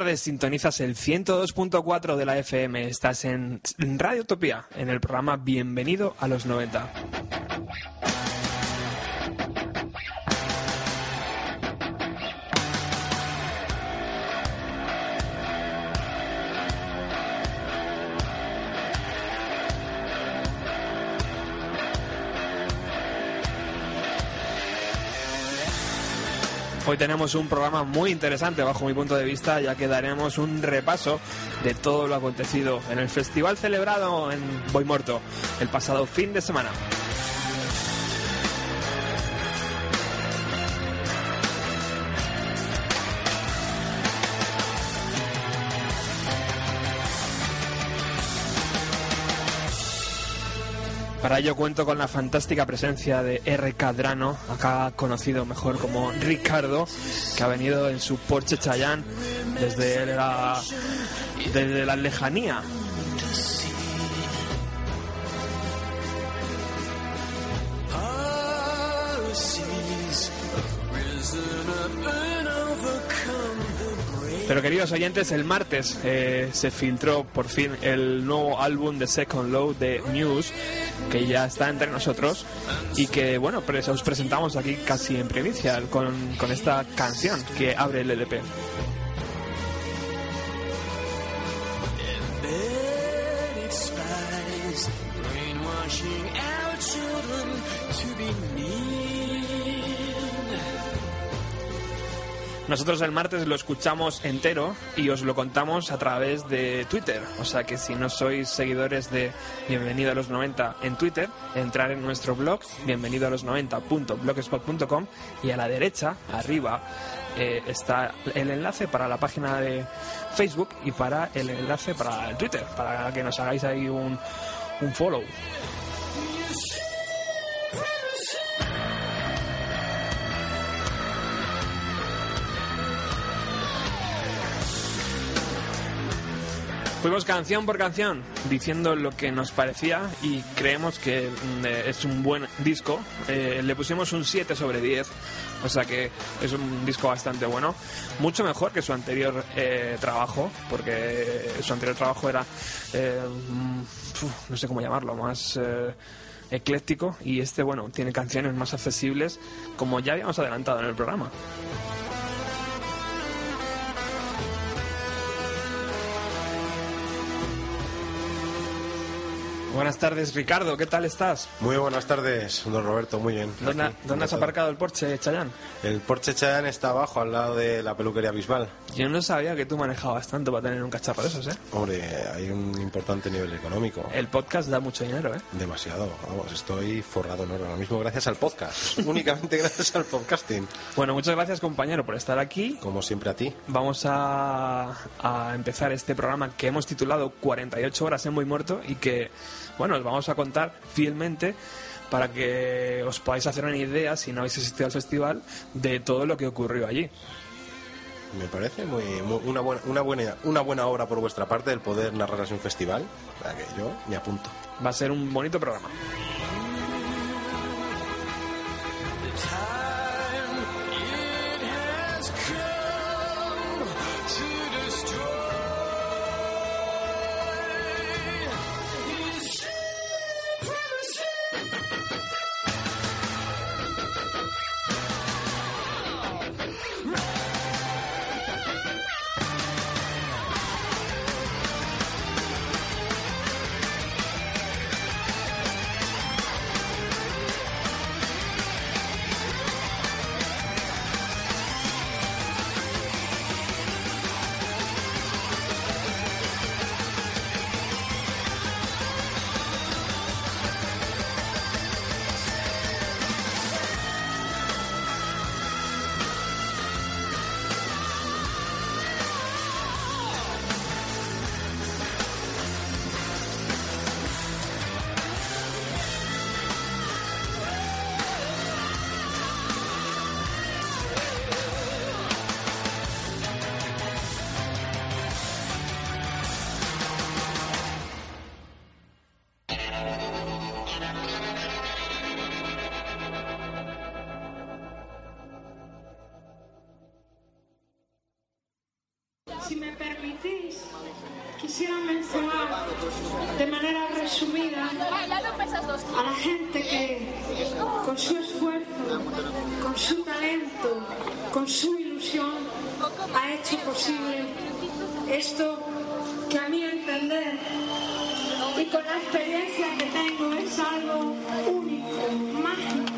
tardes, sintonizas el 102.4 de la FM. Estás en Radio Utopía, en el programa Bienvenido a los 90. Tenemos un programa muy interesante bajo mi punto de vista, ya que daremos un repaso de todo lo acontecido en el festival celebrado en Boimorto el pasado fin de semana. Para ello cuento con la fantástica presencia de R. Cadrano, acá conocido mejor como Ricardo, que ha venido en su Porsche Chayán desde la, desde la lejanía. Pero queridos oyentes, el martes eh, se filtró por fin el nuevo álbum de Second Low de News, que ya está entre nosotros y que, bueno, os presentamos aquí casi en primicia con, con esta canción que abre el LP. Nosotros el martes lo escuchamos entero y os lo contamos a través de Twitter. O sea que si no sois seguidores de Bienvenido a los 90 en Twitter, entrar en nuestro blog, bienvenido a los 90.blogspot.com y a la derecha, arriba, eh, está el enlace para la página de Facebook y para el enlace para el Twitter, para que nos hagáis ahí un, un follow. Fuimos canción por canción diciendo lo que nos parecía y creemos que mm, eh, es un buen disco. Eh, le pusimos un 7 sobre 10, o sea que es un disco bastante bueno. Mucho mejor que su anterior eh, trabajo, porque su anterior trabajo era, mm, uf, no sé cómo llamarlo, más ecléctico y este, bueno, tiene canciones más accesibles como ya habíamos adelantado en el programa. Buenas tardes, Ricardo. ¿Qué tal estás? Muy buenas tardes, don Roberto. Muy bien. ¿Dónde, Aquí, dónde has aparcado el Porsche, Chayán? El Porsche Cheyenne está abajo, al lado de la peluquería Bisbal. Yo no sabía que tú manejabas tanto para tener un cacharro de esos, ¿eh? Hombre, hay un importante nivel económico. El podcast da mucho dinero, ¿eh? Demasiado. Vamos, estoy forrado en oro ahora mismo gracias al podcast. Únicamente gracias al podcasting. Bueno, muchas gracias, compañero, por estar aquí. Como siempre a ti. Vamos a, a empezar este programa que hemos titulado 48 horas en Muy Muerto y que, bueno, os vamos a contar fielmente para que os podáis hacer una idea, si no habéis asistido al festival, de todo lo que ocurrió allí. me parece muy, muy- una, buena, una, buena, una buena obra por vuestra parte el poder narrar así un festival. O sea que yo me apunto. Va a ser un bonito programa. De manera resumida a la gente que con su esfuerzo, con su talento, con su ilusión ha hecho posible esto que a mi entender y con la experiencia que tengo es algo único, mágico.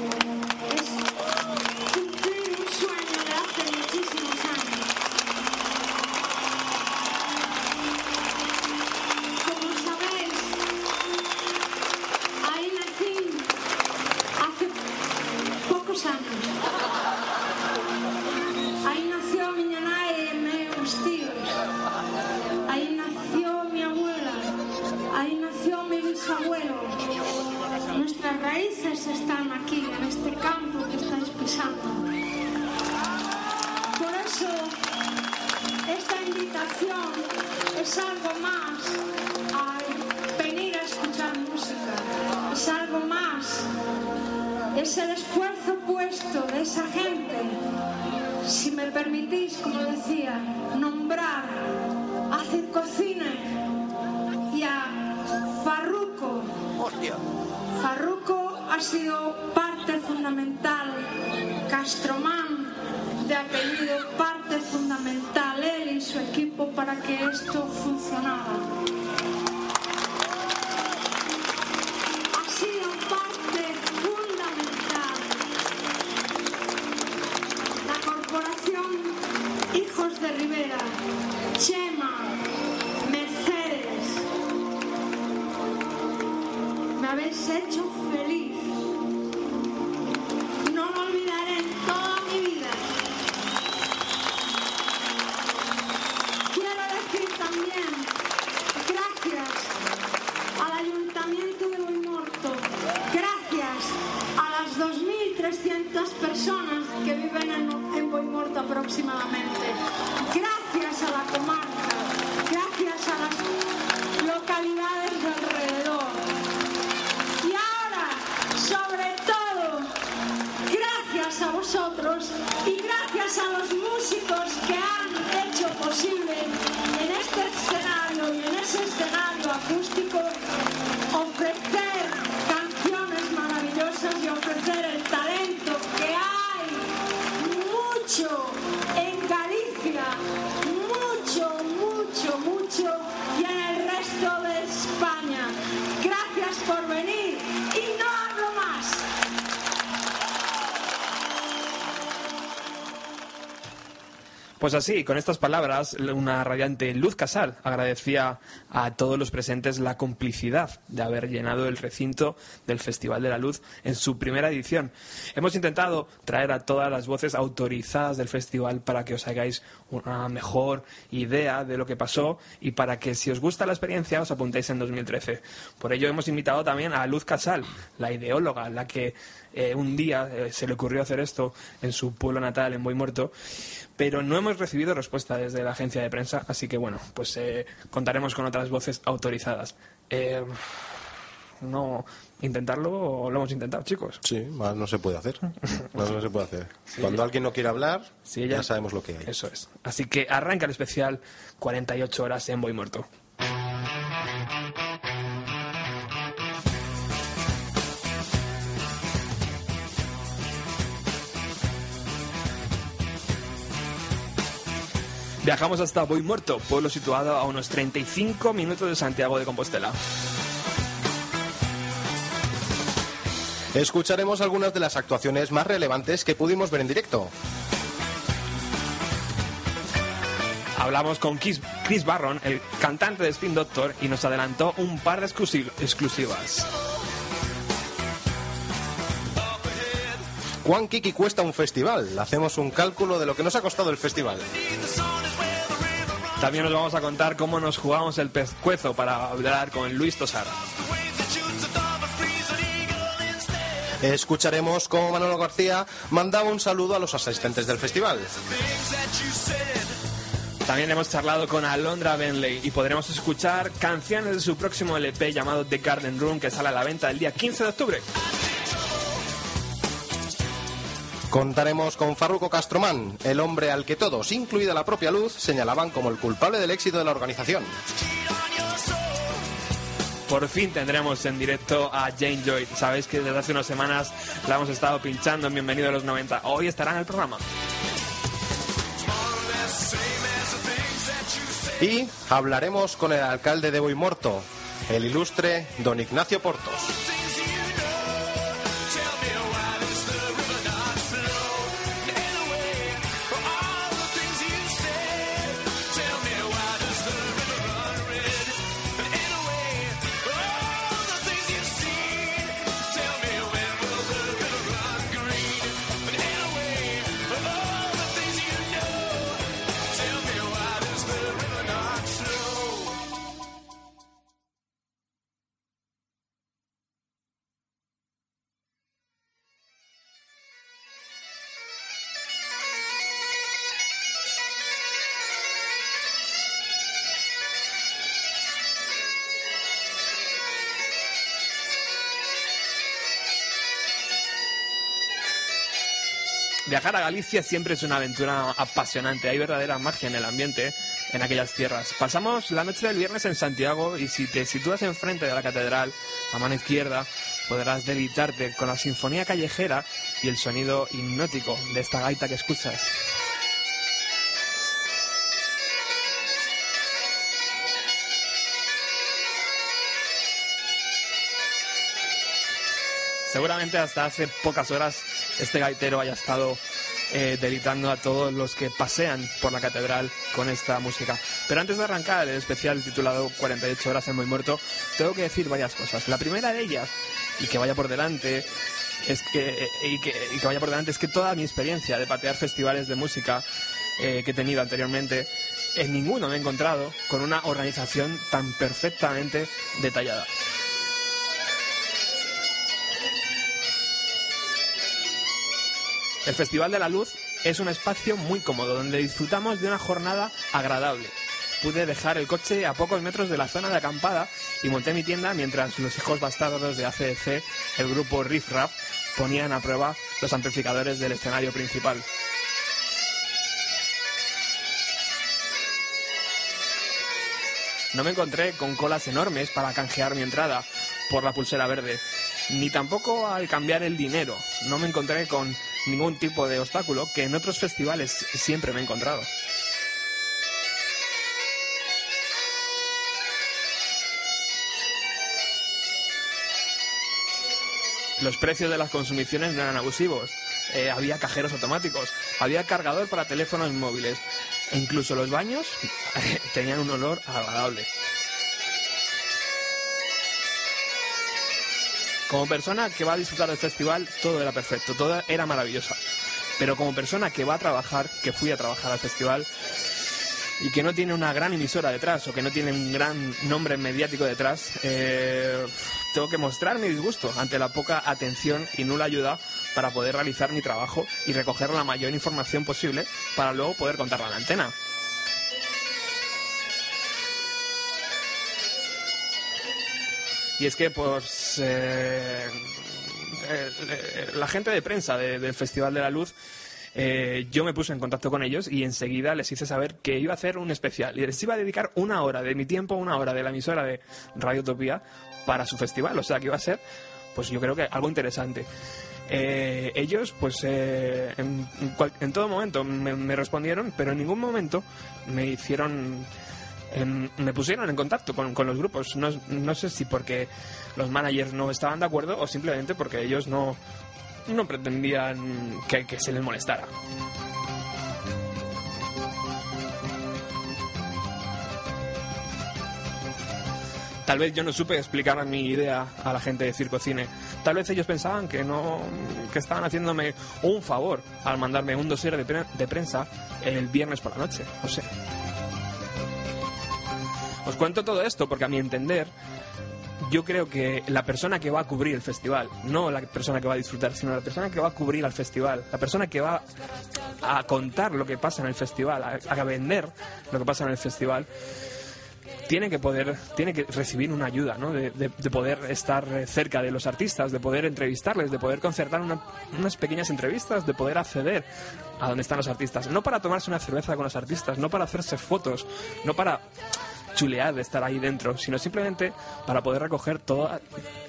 Pues así, con estas palabras, una radiante Luz Casal agradecía a todos los presentes la complicidad de haber llenado el recinto del Festival de la Luz en su primera edición. Hemos intentado traer a todas las voces autorizadas del festival para que os hagáis una mejor idea de lo que pasó y para que si os gusta la experiencia os apuntéis en 2013. Por ello hemos invitado también a Luz Casal, la ideóloga, la que eh, un día eh, se le ocurrió hacer esto en su pueblo natal, en Boy Muerto, pero no hemos recibido respuesta desde la agencia de prensa, así que bueno, pues eh, contaremos con otras voces autorizadas. Eh, no intentarlo lo hemos intentado, chicos. Sí, más no se puede hacer. Más no se puede hacer. Cuando alguien no quiere hablar, Sí, ya ya- sabemos lo que hay. Eso es. Así que arranca el especial 48 horas en Voy Muerto. Viajamos hasta Voy Muerto, pueblo situado a unos 35 minutos de Santiago de Compostela. Escucharemos algunas de las actuaciones más relevantes que pudimos ver en directo. Hablamos con Chris, Barron, el cantante de Spin Doctor, y nos adelantó un par de exclusi- exclusivas. ¿Cuán Kiki cuesta un festival? Hacemos un cálculo de lo que nos ha costado el festival. También nos vamos a contar cómo nos jugamos el pescuezo para hablar con Luis Tosar. Escucharemos cómo Manolo García mandaba un saludo a los asistentes del festival. También hemos charlado con Alondra Benley y podremos escuchar canciones de su próximo LP llamado The Garden Room que sale a la venta el día 15 de octubre. Contaremos con Farruco Castromán, el hombre al que todos, incluida la propia luz, señalaban como el culpable del éxito de la organización. Por fin tendremos en directo a Jane Joy. Sabéis que desde hace unas semanas la hemos estado pinchando en Bienvenido a los 90. Hoy estará en el programa. Y hablaremos con el alcalde de Boimorto, el ilustre don Ignacio Portos. Viajar a Galicia siempre es una aventura apasionante. Hay verdadera magia en el ambiente en aquellas tierras. Pasamos la noche del viernes en Santiago y si te sitúas enfrente de la catedral, a mano izquierda, podrás deleitarte con la sinfonía callejera y el sonido hipnótico de esta gaita que escuchas. Seguramente hasta hace pocas horas este gaitero haya estado eh, deleitando a todos los que pasean por la catedral con esta música. Pero antes de arrancar el especial titulado 48 horas en Muy Muerto, tengo que decir varias cosas. La primera de ellas, y que vaya por delante, es que, eh, y que vaya por delante, es que toda mi experiencia de patear festivales de música eh, que he tenido anteriormente, en ninguno me he encontrado con una organización tan perfectamente detallada. El Festival de la Luz es un espacio muy cómodo donde disfrutamos de una jornada agradable. Pude dejar el coche a pocos metros de la zona de acampada y monté mi tienda mientras los hijos bastardos de ACDC, el grupo Riff Raff, ponían a prueba los amplificadores del escenario principal. No me encontré con colas enormes para canjear mi entrada por la pulsera verde, ni tampoco al cambiar el dinero. No me encontré con ningún tipo de obstáculo que en otros festivales siempre me he encontrado. Los precios de las consumiciones no eran abusivos. Eh, había cajeros automáticos, había cargador para teléfonos móviles e incluso los baños tenían un olor agradable. Como persona que va a disfrutar del festival, todo era perfecto, todo era maravilloso. Pero como persona que va a trabajar, que fui a trabajar al festival, y que no tiene una gran emisora detrás o que no tiene un gran nombre mediático detrás, eh, tengo que mostrar mi disgusto ante la poca atención y nula ayuda para poder realizar mi trabajo y recoger la mayor información posible para luego poder contarla en la antena. Y es que, pues, eh, eh, la gente de prensa del Festival de la Luz eh, yo me puse en contacto con ellos y enseguida les hice saber que iba a hacer un especial y les iba a dedicar una hora de mi tiempo, una hora de la emisora de Radio Utopía para su festival. O sea, que iba a ser, pues yo creo que algo interesante. Eh, ellos, pues eh, en, todo momento me, respondieron, pero en ningún momento me hicieron. Me pusieron en contacto con, los grupos. No, no, sé si porque los managers no estaban de acuerdo o simplemente porque ellos no, no pretendían que, que se les molestara. Tal vez yo no supe explicar mi idea a la gente de Circo Cine. Tal vez ellos pensaban que no que estaban haciéndome un favor al mandarme un dossier de, de prensa el viernes por la noche. No sé. Os cuento todo esto porque a mi entender yo creo que la persona que va a cubrir el festival, no la persona que va a disfrutar, sino la persona que va a cubrir al festival, la persona que va a contar lo que pasa en el festival, a, vender lo que pasa en el festival, tiene que poder, tiene que recibir una ayuda, ¿no? De, poder estar cerca de los artistas, de poder entrevistarles, de poder concertar unas pequeñas entrevistas, de poder acceder a donde están los artistas. No para tomarse una cerveza con los artistas, no para hacerse fotos, no para chulear de estar ahí dentro, sino simplemente para poder recoger toda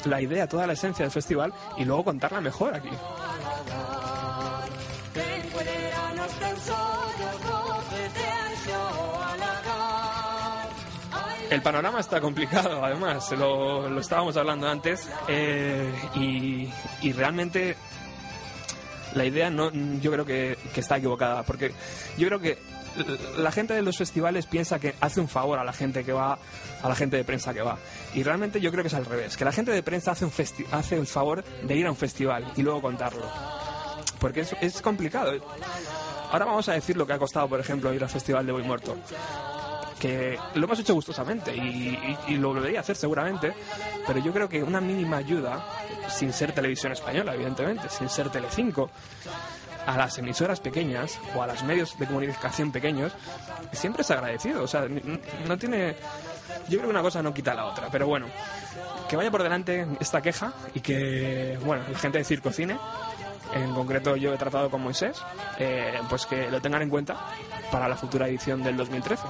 la idea, toda la esencia del festival y luego contarla mejor aquí. El panorama está complicado, además, lo, lo estábamos hablando antes, eh, y, y, realmente la idea no, yo creo que, que, está equivocada, porque yo creo que la gente de los festivales piensa que hace un favor a la gente que va, a la gente de prensa que va. Y realmente yo creo que es al revés, que la gente de prensa hace, un hace el favor de ir a un festival y luego contarlo. Porque es, es complicado. Ahora vamos a decir lo que ha costado, por ejemplo, ir al festival de Boy Muerto que lo hemos hecho gustosamente y, y, lo debería hacer seguramente, pero yo creo que una mínima ayuda, sin ser televisión española, evidentemente, sin ser Telecinco, a las emisoras pequeñas o a los medios de comunicación pequeños, siempre es agradecido. O sea, no tiene. Yo creo que una cosa no quita la otra, pero bueno, que vaya por delante esta queja y que, bueno, la gente de Circo Cine, en concreto yo he tratado con Moisés, eh, pues que lo tengan en cuenta para la futura edición del 2013.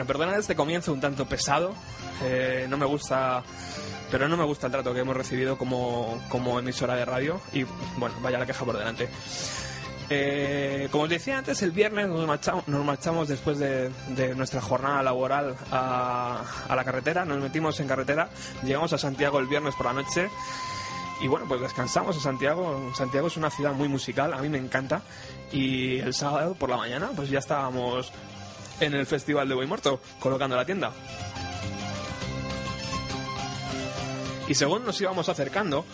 Bueno, perdonad este comienzo un tanto pesado. Eh, no me gusta, pero no me gusta el trato que hemos recibido como, como emisora de radio. Y bueno, vaya la queja por delante. Eh, como os decía antes, el viernes nos marchamos, nos marchamos después de, nuestra jornada laboral a, a, la carretera, nos metimos en carretera, llegamos a Santiago el viernes por la noche y bueno, pues descansamos en Santiago. Santiago es una ciudad muy musical, a mí me encanta. Y el sábado por la mañana, pues ya estábamos en el Festival de Boy Muerto, colocando la tienda. Y según nos íbamos acercando,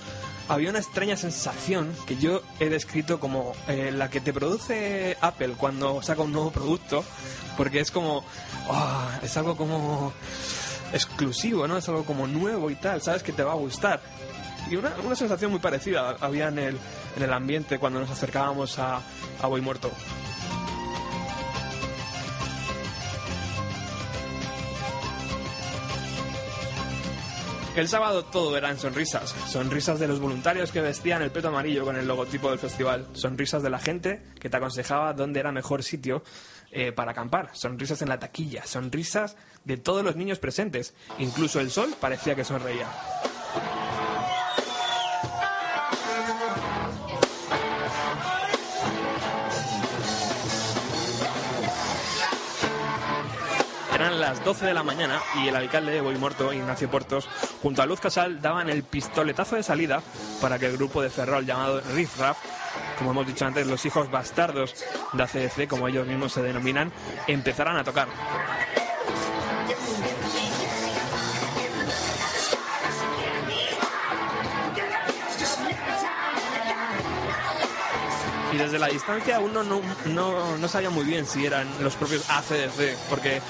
había una extraña sensación que yo he descrito como eh, la que te produce Apple cuando saca un nuevo producto, porque es como, ah, es algo como exclusivo, ¿no? Es algo como nuevo y tal, sabes que te va a gustar. Y una, sensación muy parecida había en el, en el ambiente cuando nos acercábamos a, a Boy Muerto. El sábado todo eran sonrisas, sonrisas de los voluntarios que vestían el peto amarillo con el logotipo del festival, sonrisas de la gente que te aconsejaba dónde era mejor sitio eh, para acampar, sonrisas en la taquilla, sonrisas de todos los niños presentes, incluso el sol parecía que sonreía. Las 12 de la mañana y el alcalde de Boimorto, Ignacio Portos, junto a Luz Casal, daban el pistoletazo de salida para que el grupo de Ferrol llamado Riff Raff, como hemos dicho antes, los hijos bastardos de ACDC, como ellos mismos se denominan, empezaran a tocar. Y desde la distancia uno no, no, no, sabía muy bien si eran los propios ACDC, porque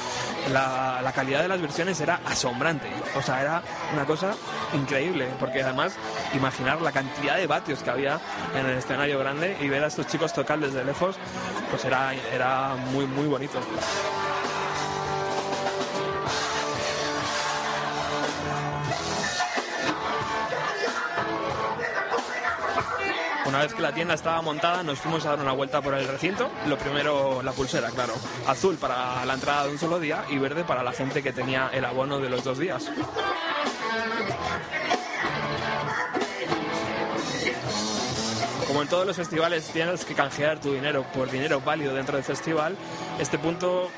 la, la, calidad de las versiones era asombrante, o sea, era una cosa increíble, porque además imaginar la cantidad de vatios que había en el escenario grande y ver a estos chicos tocar desde lejos, pues era, era muy, muy bonito. Una vez que la tienda estaba montada, nos fuimos a dar una vuelta por el recinto. Lo primero, la pulsera, claro. Azul para la entrada de un solo día y verde para la gente que tenía el abono de los dos días. Como en todos los festivales tienes que canjear tu dinero por dinero válido dentro del festival, este punto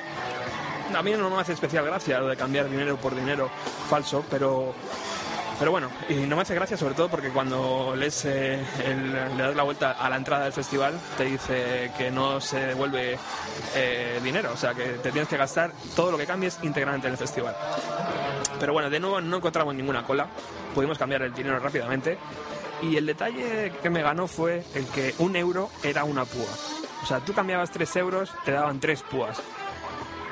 a mí no me hace especial gracia lo de cambiar dinero por dinero falso, pero pero bueno, y no me hace gracia sobre todo porque cuando lees le das la vuelta a la entrada del festival te dice que no se devuelve eh, dinero, o sea que te tienes que gastar todo lo que cambies íntegramente en el festival. Pero bueno, de nuevo no encontramos ninguna cola, pudimos cambiar el dinero rápidamente y el detalle que me ganó fue el que un euro era una púa. O sea, tú cambiabas tres euros, te daban tres púas.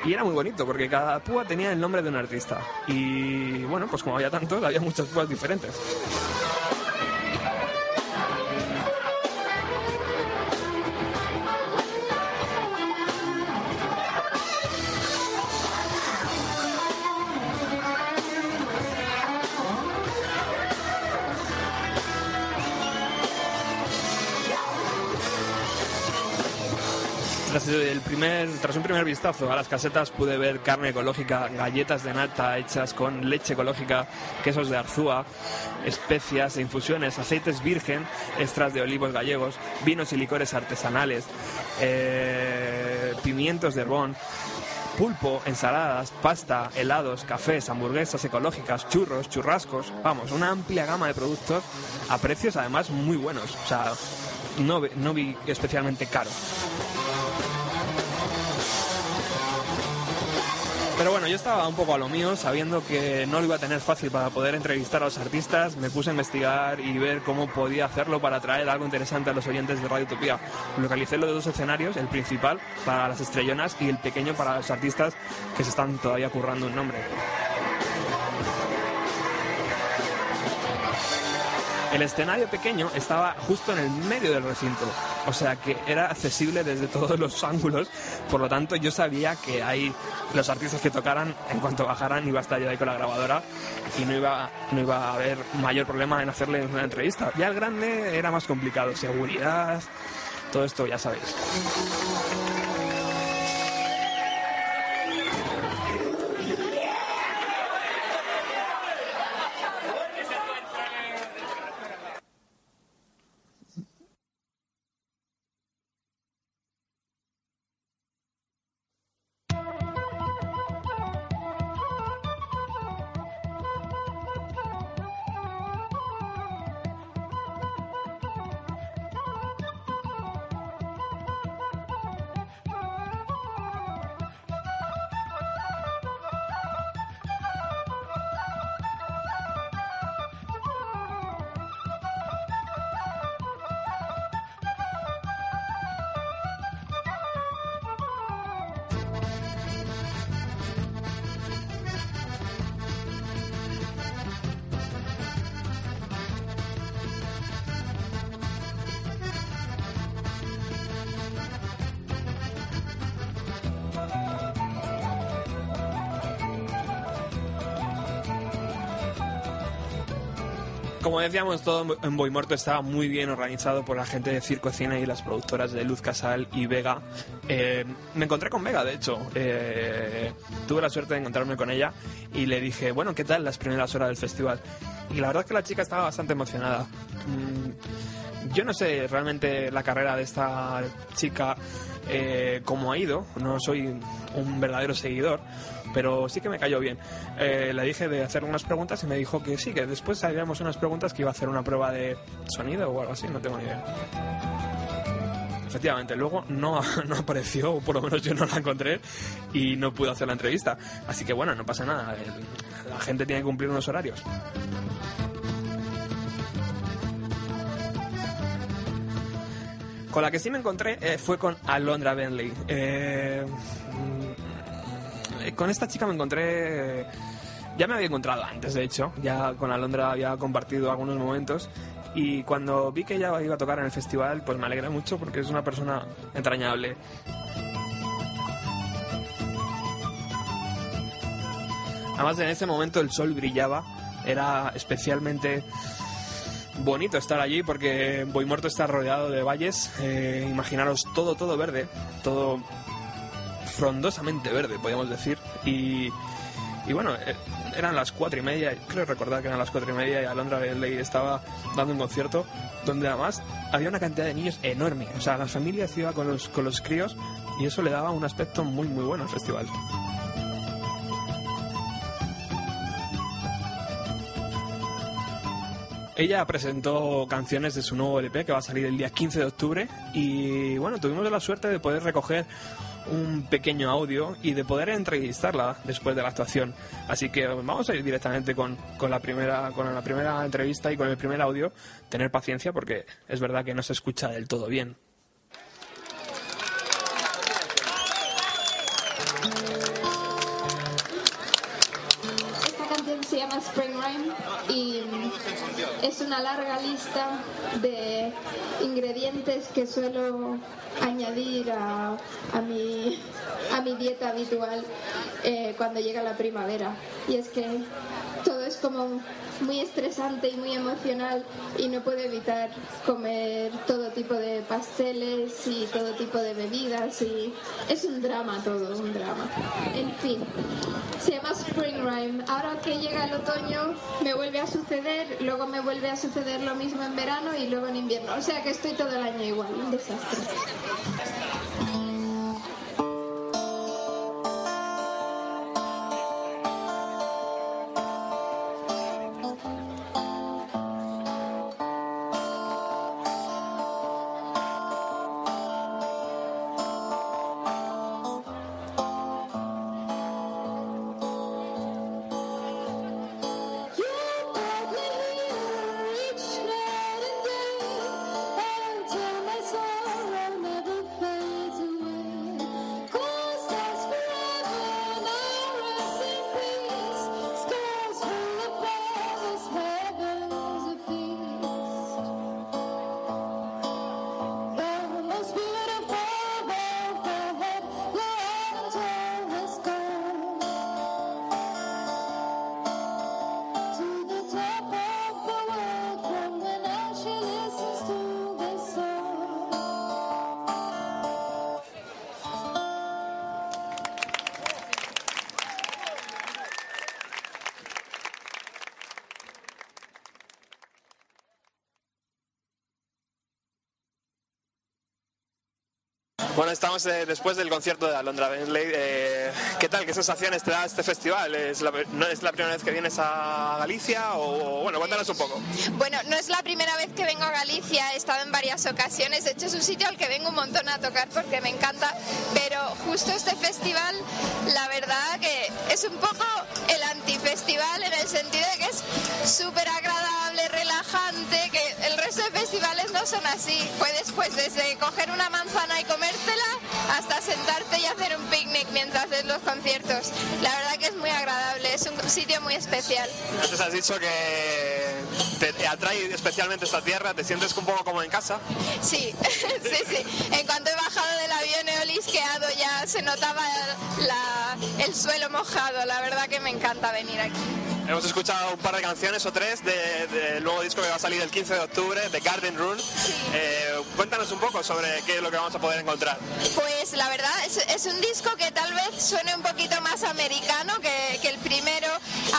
Y era muy bonito porque cada púa tenía el nombre de un artista. Y bueno, pues como había tantos, había muchas púas diferentes. El primer, tras un primer vistazo a las casetas pude ver carne ecológica, galletas de nata hechas con leche ecológica, quesos de arzúa, especias e infusiones, aceites virgen, extras de olivos gallegos, vinos y licores artesanales, eh, pimientos de herbón, pulpo, ensaladas, pasta, helados, cafés, hamburguesas ecológicas, churros, churrascos, vamos, una amplia gama de productos a precios además muy buenos, o sea, no, no vi especialmente caro. Yo estaba un poco a lo mío, sabiendo que no lo iba a tener fácil para poder entrevistar a los artistas. Me puse a investigar y ver cómo podía hacerlo para traer algo interesante a los oyentes de Radio Utopía. Localicé los dos escenarios, el principal para las estrellonas y el pequeño para los artistas que se están todavía currando un nombre. El escenario pequeño estaba justo en el medio del recinto, o sea que era accesible desde todos los ángulos, por lo tanto yo sabía que ahí los artistas que tocaran, en cuanto bajaran, iba a estar yo ahí con la grabadora y no iba, no iba a haber mayor problema en hacerle una entrevista. Ya el grande era más complicado, seguridad, todo esto ya sabéis. Decíamos, todo en Boimorto estaba muy bien organizado por la gente de Circo Cine y las productoras de Luz Casal y Vega. Eh, me encontré con Vega, de hecho. Eh, tuve la suerte de encontrarme con ella y le dije, bueno, ¿qué tal las primeras horas del festival? Y la verdad es que la chica estaba bastante emocionada. Mm, yo no sé realmente la carrera de esta chica eh, cómo ha ido, no soy un verdadero seguidor, pero sí que me cayó bien. Eh, le dije de hacer unas preguntas y me dijo que sí, que después haríamos unas preguntas que iba a hacer una prueba de sonido o algo así, no tengo ni idea. Efectivamente, luego no, no apareció, o por lo menos yo no la encontré y no pude hacer la entrevista. Así que bueno, no pasa nada, la gente tiene que cumplir unos horarios. Con la que sí me encontré eh, fue con Alondra Bentley. Eh, con esta chica me encontré. eh, Ya me había encontrado antes, de hecho. Ya con Alondra había compartido algunos momentos. Y cuando vi que ella iba a tocar en el festival, pues me alegré mucho porque es una persona entrañable. Además, en ese momento el sol brillaba. Era especialmente bonito estar allí porque Boimorto está rodeado de valles. eh, imaginaros todo, todo verde, todo frondosamente verde, podríamos decir. Y, y bueno, eh, eran las cuatro y media, creo recordar que eran las cuatro y media y Alondra Bentley estaba dando un concierto donde además había una cantidad de niños enorme. O sea, las familias iban con los, con los críos y eso le daba un aspecto muy, muy bueno al festival. Ella presentó canciones de su nuevo LP que va a salir el día 15 de octubre y bueno, tuvimos la suerte de poder recoger un pequeño audio y de poder entrevistarla después de la actuación. Así que vamos a ir directamente con, con la primera con la primera entrevista y con el primer audio. Tener paciencia porque es verdad que no se escucha del todo bien. Se llama Spring y es una larga lista de ingredientes que suelo añadir a, a mi, a mi dieta habitual eh, cuando llega la primavera. Y es que como muy estresante y muy emocional y no puedo evitar comer todo tipo de pasteles y todo tipo de bebidas y es un drama todo, un drama. En fin, se llama Spring Rhyme. Ahora que llega el otoño me vuelve a suceder, luego me vuelve a suceder lo mismo en verano y luego en invierno. O sea que estoy todo el año igual, un desastre. Bueno, estamos eh, después del concierto de Alondra Bentley. Eh, ¿Qué tal? ¿Qué sensaciones te da este festival? ¿Es la, no, ¿Es la primera vez que vienes a Galicia? O bueno, cuéntanos un poco. Bueno, no es la primera vez que vengo a Galicia, he estado en varias ocasiones, de hecho es un sitio al que vengo un montón a tocar porque me encanta, pero justo este festival, la verdad que es un poco el antifestival en el sentido de que es súper agradable, relajante, que el resto de festivales no son así. Puedes pues desde coger una manzana y comértela hasta sentarte y hacer un picnic mientras ves los conciertos. La verdad que es muy agradable, es un sitio muy especial. Antes has dicho que te atrae especialmente esta tierra, te sientes un poco como en casa. Sí, sí, sí. En cuanto he bajado del avión he olisqueado ya se notaba la- el suelo mojado. La verdad que me encanta venir aquí. Hemos escuchado un par de canciones o tres de- del nuevo disco que va a salir el 15 de octubre, The Garden Rule. Eh, cuéntanos un poco sobre qué es lo que vamos a poder encontrar. Pues la verdad es, es un disco que tal vez suene un poquito más americano que, que el primero,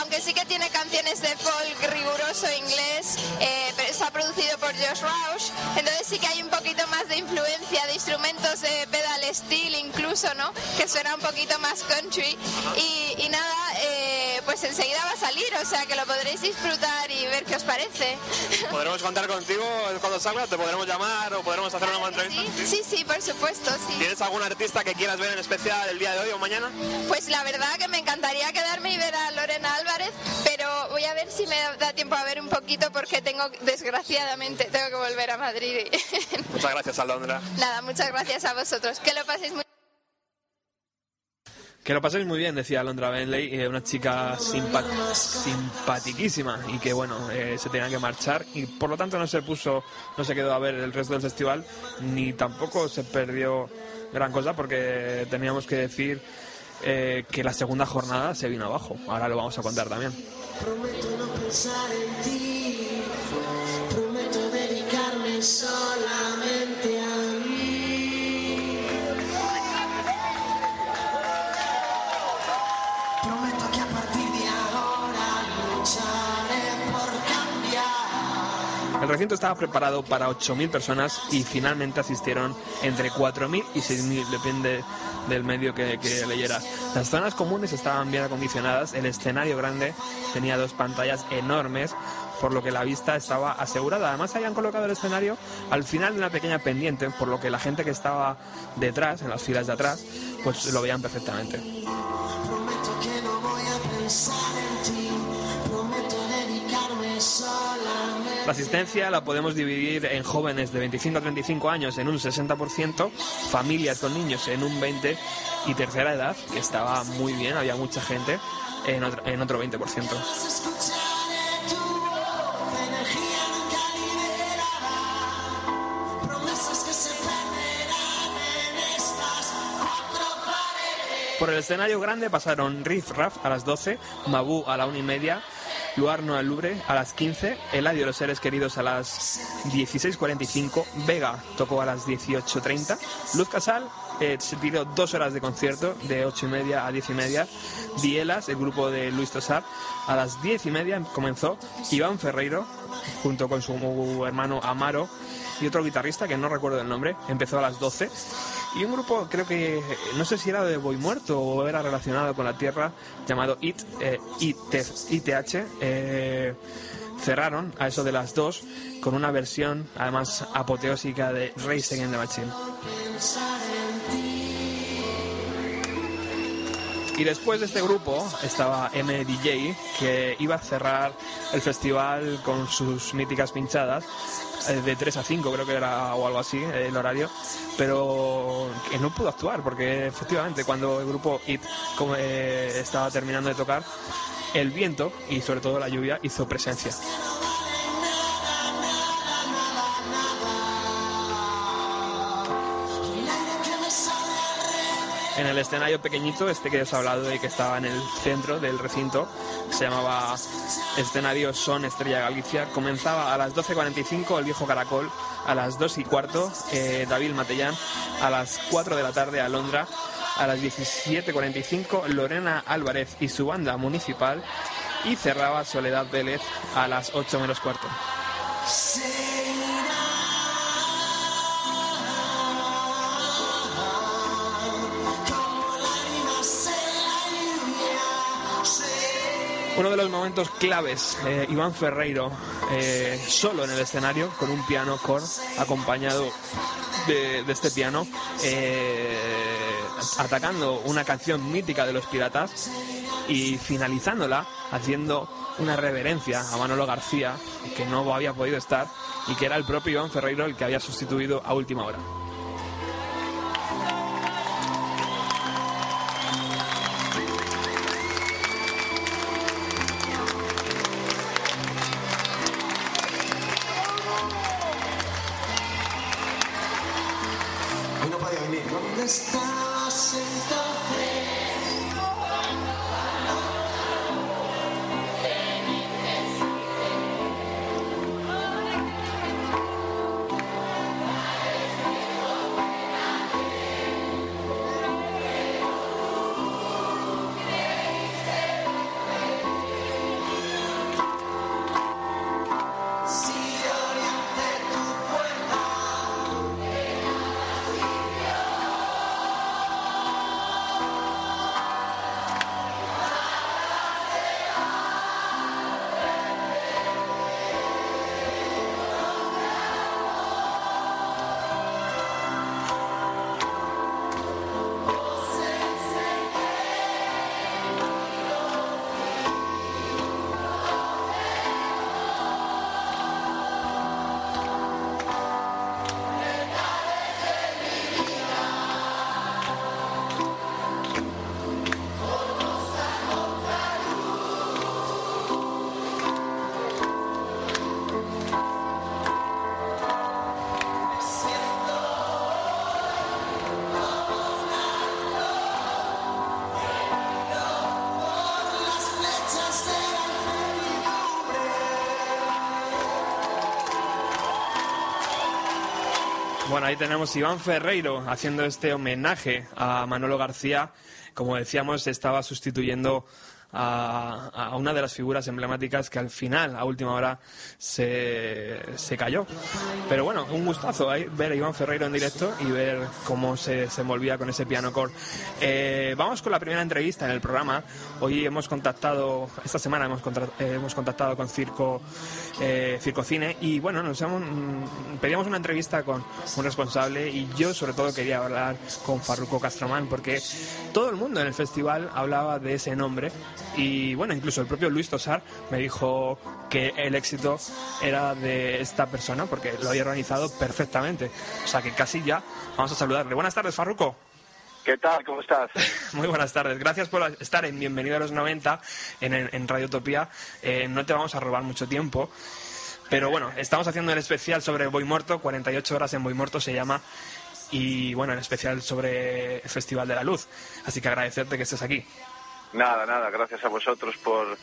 aunque sí que tiene canciones de folk riguroso inglés, eh, pero está producido por Josh Roush, entonces sí que hay un poquito más de influencia de instrumentos de pedal steel incluso, ¿no? Que suena un poquito más country y, y nada, eh, pues enseguida va a salir, o sea que lo podréis disfrutar y ver qué os parece. ¿Podremos contar contigo cuando salga? ¿Te podremos llamar o podremos hacer una entrevista? Sí, sí, por supuesto, sí. ¿Tienes algún artista que quieras ver en especial el día de hoy o mañana? Pues la verdad que me encantaría quedarme y ver a Lorena Álvarez, pero voy a ver si me da tiempo a ver un poquito porque tengo, desgraciadamente, tengo que volver a Madrid. Muchas gracias, Alondra. Nada, muchas gracias a vosotros. Que lo paséis muy Que lo paséis muy bien, decía Alondra Benley, eh, una chica simpa simpatiquísima y que bueno, eh, se tenía que marchar y por lo tanto no se puso, no se quedó a ver el resto del festival ni tampoco se perdió gran cosa porque teníamos que decir eh, que la segunda jornada se vino abajo. Ahora lo vamos a contar también. Prometo no pensar en ti, prometo dedicarme solamente El recinto estaba preparado para 8.000 personas y finalmente asistieron entre 4.000 y 6.000, depende del medio que, que leyeras. Las zonas comunes estaban bien acondicionadas, el escenario grande tenía dos pantallas enormes, por lo que la vista estaba asegurada. Además habían colocado el escenario al final de una pequeña pendiente, por lo que la gente que estaba detrás, en las filas de atrás, pues lo veían perfectamente. Prometo que no voy a pensar La asistencia la podemos dividir en jóvenes de 25 a 35 años en un 60%, familias con niños en un 20% y tercera edad, que estaba muy bien, había mucha gente, en otro, en otro 20%. Escucharé tu voz, energía nunca liberada, promesas que se perderán en estas cuatro paredes. Por el escenario grande pasaron Riff Raff a las 12, Mabú a la 1 y media, Luarno al Louvre a las 15, Eladio los seres queridos a las 16.45, Vega tocó a las 18.30, Luz Casal eh, se tiró dos horas de concierto de 8 y media a 10 y media, Dielas, el grupo de Luis Tosar, a las 10 y media comenzó, Iván Ferreiro junto con su hermano Amaro y otro guitarrista que no recuerdo el nombre, empezó a las 12 y un grupo creo que no sé si era de Boy Muerto o era relacionado con la Tierra llamado IT, eh, IT, ITH eh, cerraron a eso de las 2 con una versión además apoteósica de Race Against the Machine. Y después de este grupo estaba MDJ, que iba a cerrar el festival con sus míticas pinchadas, eh, de 3 a 5 creo que era o algo así el horario, pero que no pudo actuar porque efectivamente cuando el grupo IT eh, estaba terminando de tocar, el viento y sobre todo la lluvia hizo presencia. En el escenario pequeñito, este que os he hablado y que estaba en el centro del recinto, se llamaba escenario Son Estrella Galicia, comenzaba a las 12.45 el viejo Caracol, a las 2 y cuarto eh, David Matellán, a las 4 de la tarde Alondra, a las 17.45 Lorena Álvarez y su banda municipal y cerraba Soledad Vélez a las 8 menos cuarto. Uno de los momentos claves, eh, Iván Ferreiro, eh, solo en el escenario, con un piano core acompañado de, este piano, eh, atacando una canción mítica de los piratas y finalizándola haciendo una reverencia a Manolo García, que no había podido estar, y que era el propio Iván Ferreiro el que había sustituido a última hora. Ahí tenemos Iván Ferreiro haciendo este homenaje a Manolo García. Como decíamos, estaba sustituyendo a, a una de las figuras emblemáticas que al final, a última hora, se, se cayó. Pero bueno, un gustazo ahí ver a Iván Ferreiro en directo y ver cómo se, se envolvía con ese piano core. Eh, vamos con la primera entrevista en el programa. Hoy hemos contactado, esta semana hemos, eh, hemos contactado con Circo, eh, Cine y bueno, nos hemos, mm, pedíamos una entrevista con un responsable y yo sobre todo quería hablar con Farruko Castromán porque todo el mundo en el festival hablaba de ese nombre y bueno, incluso el propio Luis Tosar me dijo que el éxito era de esta persona porque lo había organizado perfectamente. O sea que casi ya vamos a saludarle. Buenas tardes, Farruko. ¿Qué tal? ¿Cómo estás? Muy buenas tardes. Gracias por estar en Bienvenido a los 90 en, en Radio Utopía. Eh, no te vamos a robar mucho tiempo. Pero bueno, estamos haciendo el especial sobre Boy Muerto, 48 horas en Boy Muerto se llama. Y bueno, el especial sobre el Festival de la Luz. Así que agradecerte que estés aquí. Nada, nada, gracias a vosotros por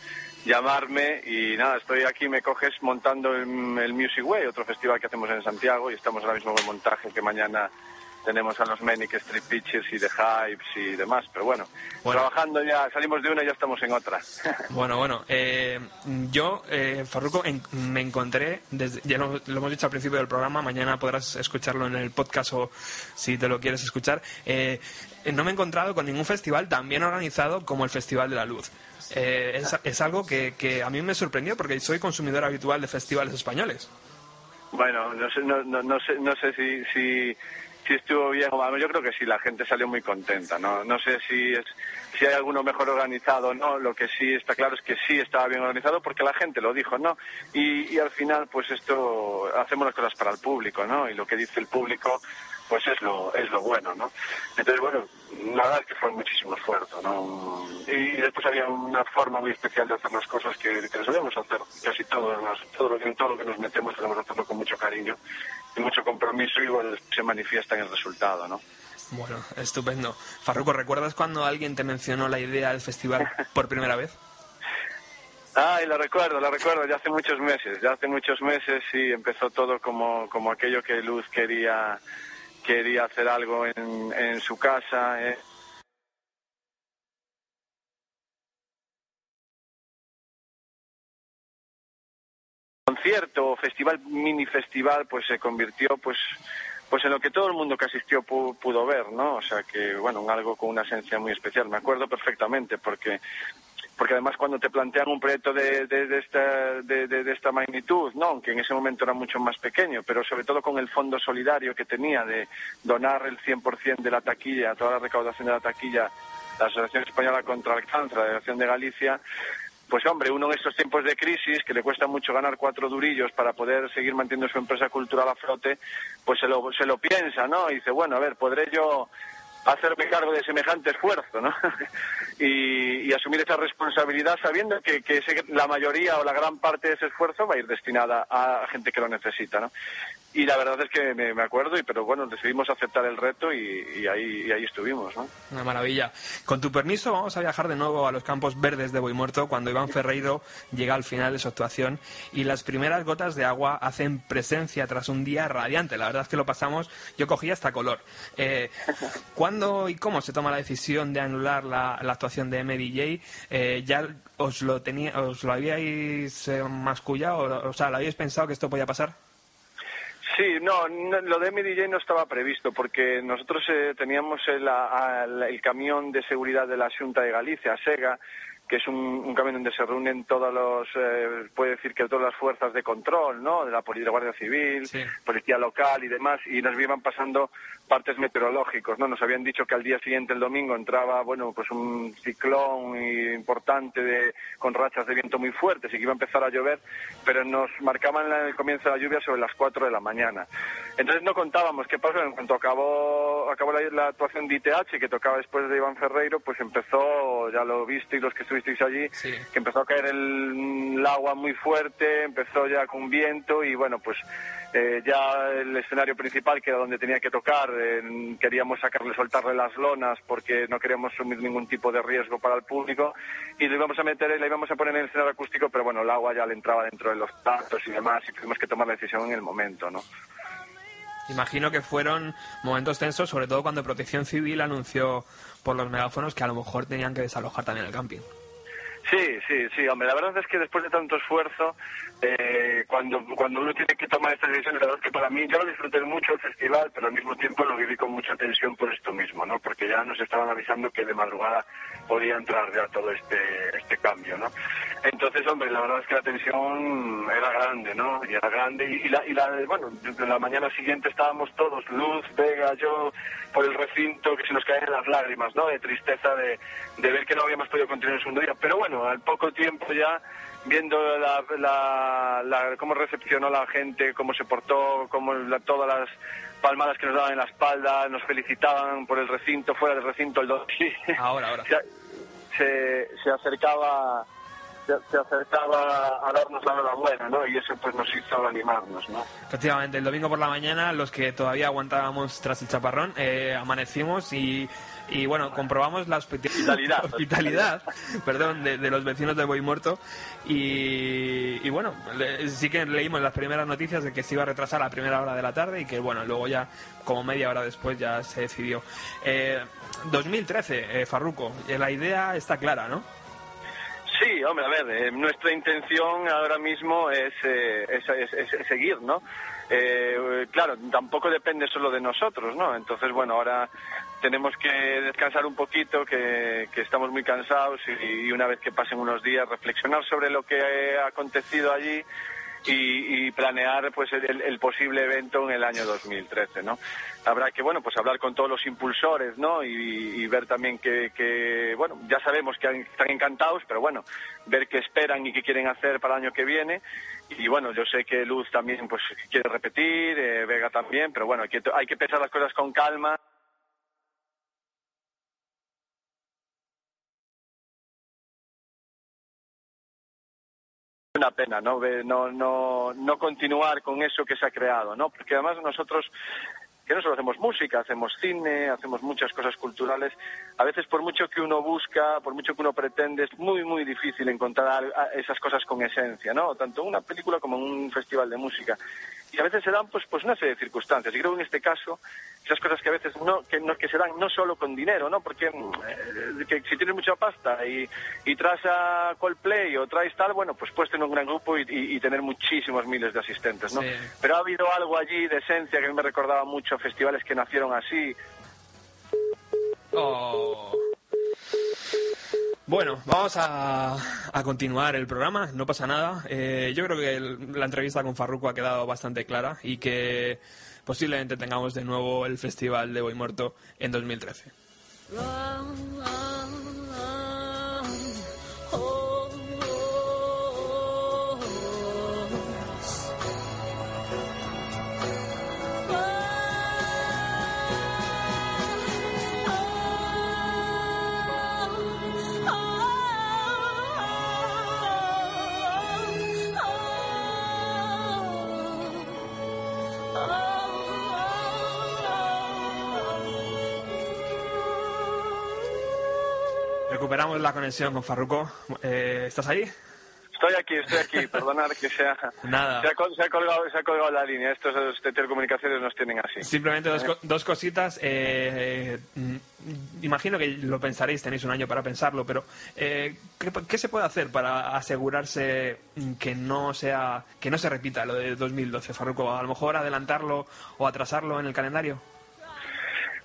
llamarme y nada, estoy aquí, me coges montando el, el Music Way, otro festival que hacemos en Santiago y estamos ahora mismo en montaje que mañana tenemos a los Manic Street Pitches y The Hypes y demás, pero bueno, Bueno. trabajando ya, salimos de una y ya estamos en otra. Bueno, bueno, eh, yo, eh, Farruko, en- me encontré, desde, ya lo, lo hemos dicho al principio del programa, mañana podrás escucharlo en el podcast o si te lo quieres escuchar, eh, no me he encontrado con ningún festival tan bien organizado como el Festival de la Luz. Eh, es, es algo que, que a mí me sorprendió porque soy consumidor habitual de festivales españoles. Bueno, no sé, no, no, no sé, no sé si, si, si estuvo bien o mal. Yo creo que sí, la gente salió muy contenta. No, no sé si es, si hay alguno mejor organizado o no. Lo que sí está claro es que sí estaba bien organizado porque la gente lo dijo, ¿no? Y, y al final, pues esto, hacemos las cosas para el público, ¿no? Y lo que dice el público, pues es lo, es lo bueno, ¿no? Entonces, bueno, la verdad es que fue muchísimo esfuerzo, ¿no? Y después había una forma muy especial de hacer las cosas que, que solemos hacer casi todo, todo, lo que, todo lo que nos metemos, solemos hacerlo con mucho cariño y mucho compromiso y igual se manifiesta en el resultado, ¿no? Bueno, estupendo. Farruko, ¿recuerdas cuando alguien te mencionó la idea del festival por primera vez? Ay, lo recuerdo, lo recuerdo, ya hace muchos meses, ya hace muchos meses y empezó todo como, como aquello que Luz quería, quería hacer algo en, en su casa. ¿eh? Concierto o festival mini festival pues se convirtió pues pues en lo que todo el mundo que asistió pu- pudo ver no o sea que bueno en algo con una esencia muy especial me acuerdo perfectamente porque porque además cuando te plantean un proyecto de, esta, de esta magnitud, ¿no? aunque en ese momento era mucho más pequeño, pero sobre todo con el fondo solidario que tenía de donar el 100% de la taquilla, toda la recaudación de la taquilla, la Asociación Española contra el Cáncer, la Delegación de Galicia, pues hombre, uno en estos tiempos de crisis, que le cuesta mucho ganar cuatro durillos para poder seguir manteniendo su empresa cultural a flote, pues se lo, se lo piensa, ¿no? Y dice, bueno, a ver, ¿podré yo hacerme cargo de semejante esfuerzo, ¿no? y, y asumir esa responsabilidad sabiendo que, que ese- la mayoría o la gran parte de ese esfuerzo va a ir destinada a gente que lo necesita, ¿no? Y la verdad es que me, me acuerdo, y pero bueno, decidimos aceptar el reto y, ahí, ahí estuvimos, ¿no? Una maravilla. Con tu permiso, vamos a viajar de nuevo a los campos verdes de Boimuerto cuando Iván Ferreiro llega al final de su actuación y las primeras gotas de agua hacen presencia tras un día radiante. La verdad es que lo pasamos, yo cogí hasta color. Eh, ¿Cuándo y cómo se toma la decisión de anular la, la actuación de MDJ? Eh, ¿Ya os lo, tenía, os lo habíais eh, mascullado? O, o sea, ¿lo habíais pensado que esto podía pasar? Sí, no, no, lo de MDJ no estaba previsto porque nosotros eh, teníamos el, al- el camión de seguridad de la Junta de Galicia, SEGA, que es un, un camión donde se reúnen todos los, eh, puede decir que todas las fuerzas de control, ¿no? De la Policía Guardia Civil, Sí. Policía Local y demás, y nos iban pasando partes meteorológicos, ¿no? Nos habían dicho que al día siguiente, el domingo, entraba, bueno, pues un ciclón importante de, con rachas de viento muy fuertes y que iba a empezar a llover, pero nos marcaban el comienzo de la lluvia sobre las 4 de la mañana. Entonces no contábamos qué pasó. En cuanto acabó, acabó la, la actuación de ITH, que tocaba después de Iván Ferreiro, pues empezó, ya lo visteis los que estuvisteis allí, Sí. que empezó a caer el, el agua muy fuerte, empezó ya con viento y bueno, pues eh, ya el escenario principal, que era donde tenía que tocar, eh, queríamos sacarle, soltarle las lonas porque no queríamos asumir ningún tipo de riesgo para el público y lo íbamos a meter, la íbamos a poner en el escenario acústico, pero bueno, el agua ya le entraba dentro de los tactos y demás y tuvimos que tomar la decisión en el momento, ¿no? Imagino que fueron momentos tensos, sobre todo cuando Protección Civil anunció por los megáfonos que a lo mejor tenían que desalojar también el camping. Sí, sí, sí, hombre, la verdad es que después de tanto esfuerzo, eh, cuando, cuando uno tiene que tomar estas decisiones, la verdad que para mí yo lo disfruté mucho el festival, pero al mismo tiempo lo viví con mucha tensión por esto mismo, ¿no? Porque ya nos estaban avisando que de madrugada podía entrar ya todo este, este cambio, ¿no? Entonces, hombre, la verdad es que la tensión era grande, ¿no? Y era grande, y, y la, y la, bueno, de la mañana siguiente estábamos todos, Luz, Vega, yo, por el recinto, que se nos caían las lágrimas, ¿no? De tristeza de, de ver que no habíamos podido continuar el segundo día. Pero bueno, al poco tiempo ya, viendo la, la, la- cómo recepcionó la gente, cómo se portó, cómo la- todas las palmadas que nos daban en la espalda, nos felicitaban por el recinto, fuera del recinto, el dos. Ahora, ahora. Se, se, se acercaba se, se acercaba a darnos la enhorabuena, ¿no? Y eso pues nos hizo animarnos, ¿no? Efectivamente, el domingo por la mañana, los que todavía aguantábamos tras el chaparrón, eh, amanecimos y, y, bueno, comprobamos la hospita- Hospitalidad. hospitalidad, perdón, de, de los vecinos de Boy Muerto y, y, bueno, le- sí que leímos las primeras noticias de que se iba a retrasar a la primera hora de la tarde y que bueno, luego ya como media hora después ya se decidió. Eh, 2013, eh, Farruco, eh, la idea está clara, ¿no? Sí, hombre, a ver, eh, nuestra intención ahora mismo es, eh, es- es- es seguir, ¿no? Eh, claro, tampoco depende solo de nosotros, ¿no? Entonces, bueno, ahora tenemos que descansar un poquito, que, estamos muy cansados y, una vez que pasen unos días reflexionar sobre lo que ha acontecido allí y, planear pues el, posible evento en el año 2013, ¿no? Habrá que, bueno, pues hablar con todos los impulsores, ¿no? Y, ver también que, bueno, ya sabemos que están encantados, pero bueno, ver qué esperan y qué quieren hacer para el año que viene. Y bueno, yo sé que Luz también pues quiere repetir, eh, Vega también, pero bueno, hay que pensar las cosas con calma. Una pena no no no no continuar con eso que se ha creado no porque además nosotros que no solo hacemos música, hacemos cine, hacemos muchas cosas culturales. A veces, por mucho que uno busca, por mucho que uno pretende, es muy, muy difícil encontrar esas cosas con esencia, ¿no? Tanto en una película como en un festival de música. Y a veces se dan, pues, pues una serie de circunstancias. Y creo que en este caso, esas cosas que a veces no, que, no, que se dan no solo con dinero, ¿no? Porque mm, eh, que si tienes mucha pasta y, y traes a Coldplay o traes tal, bueno, pues puedes tener un gran grupo y, y- y tener muchísimos miles de asistentes, ¿no? Sí. Pero ha habido algo allí de esencia que me recordaba mucho a festivales que nacieron así. Oh. Bueno, vamos a, a continuar el programa, no pasa nada. Eh, yo creo que la entrevista con Farruko ha quedado bastante clara y que posiblemente tengamos de nuevo el Festival de Boy Muerto en 2013. Recuperamos la conexión con Farruko. Eh, ¿Estás ahí? Estoy aquí, estoy aquí, perdonad que sea, Nada. se, ha, col- se ha colgado, se ha colgado la línea. Estos de telecomunicaciones nos tienen así. Simplemente dos, co- dos cositas. eh, mm, imagino que lo pensaréis, tenéis un año para pensarlo, pero eh, ¿qué, qué se puede hacer para asegurarse que no sea que no se repita lo de 2012, Farruko? A lo mejor adelantarlo o atrasarlo en el calendario.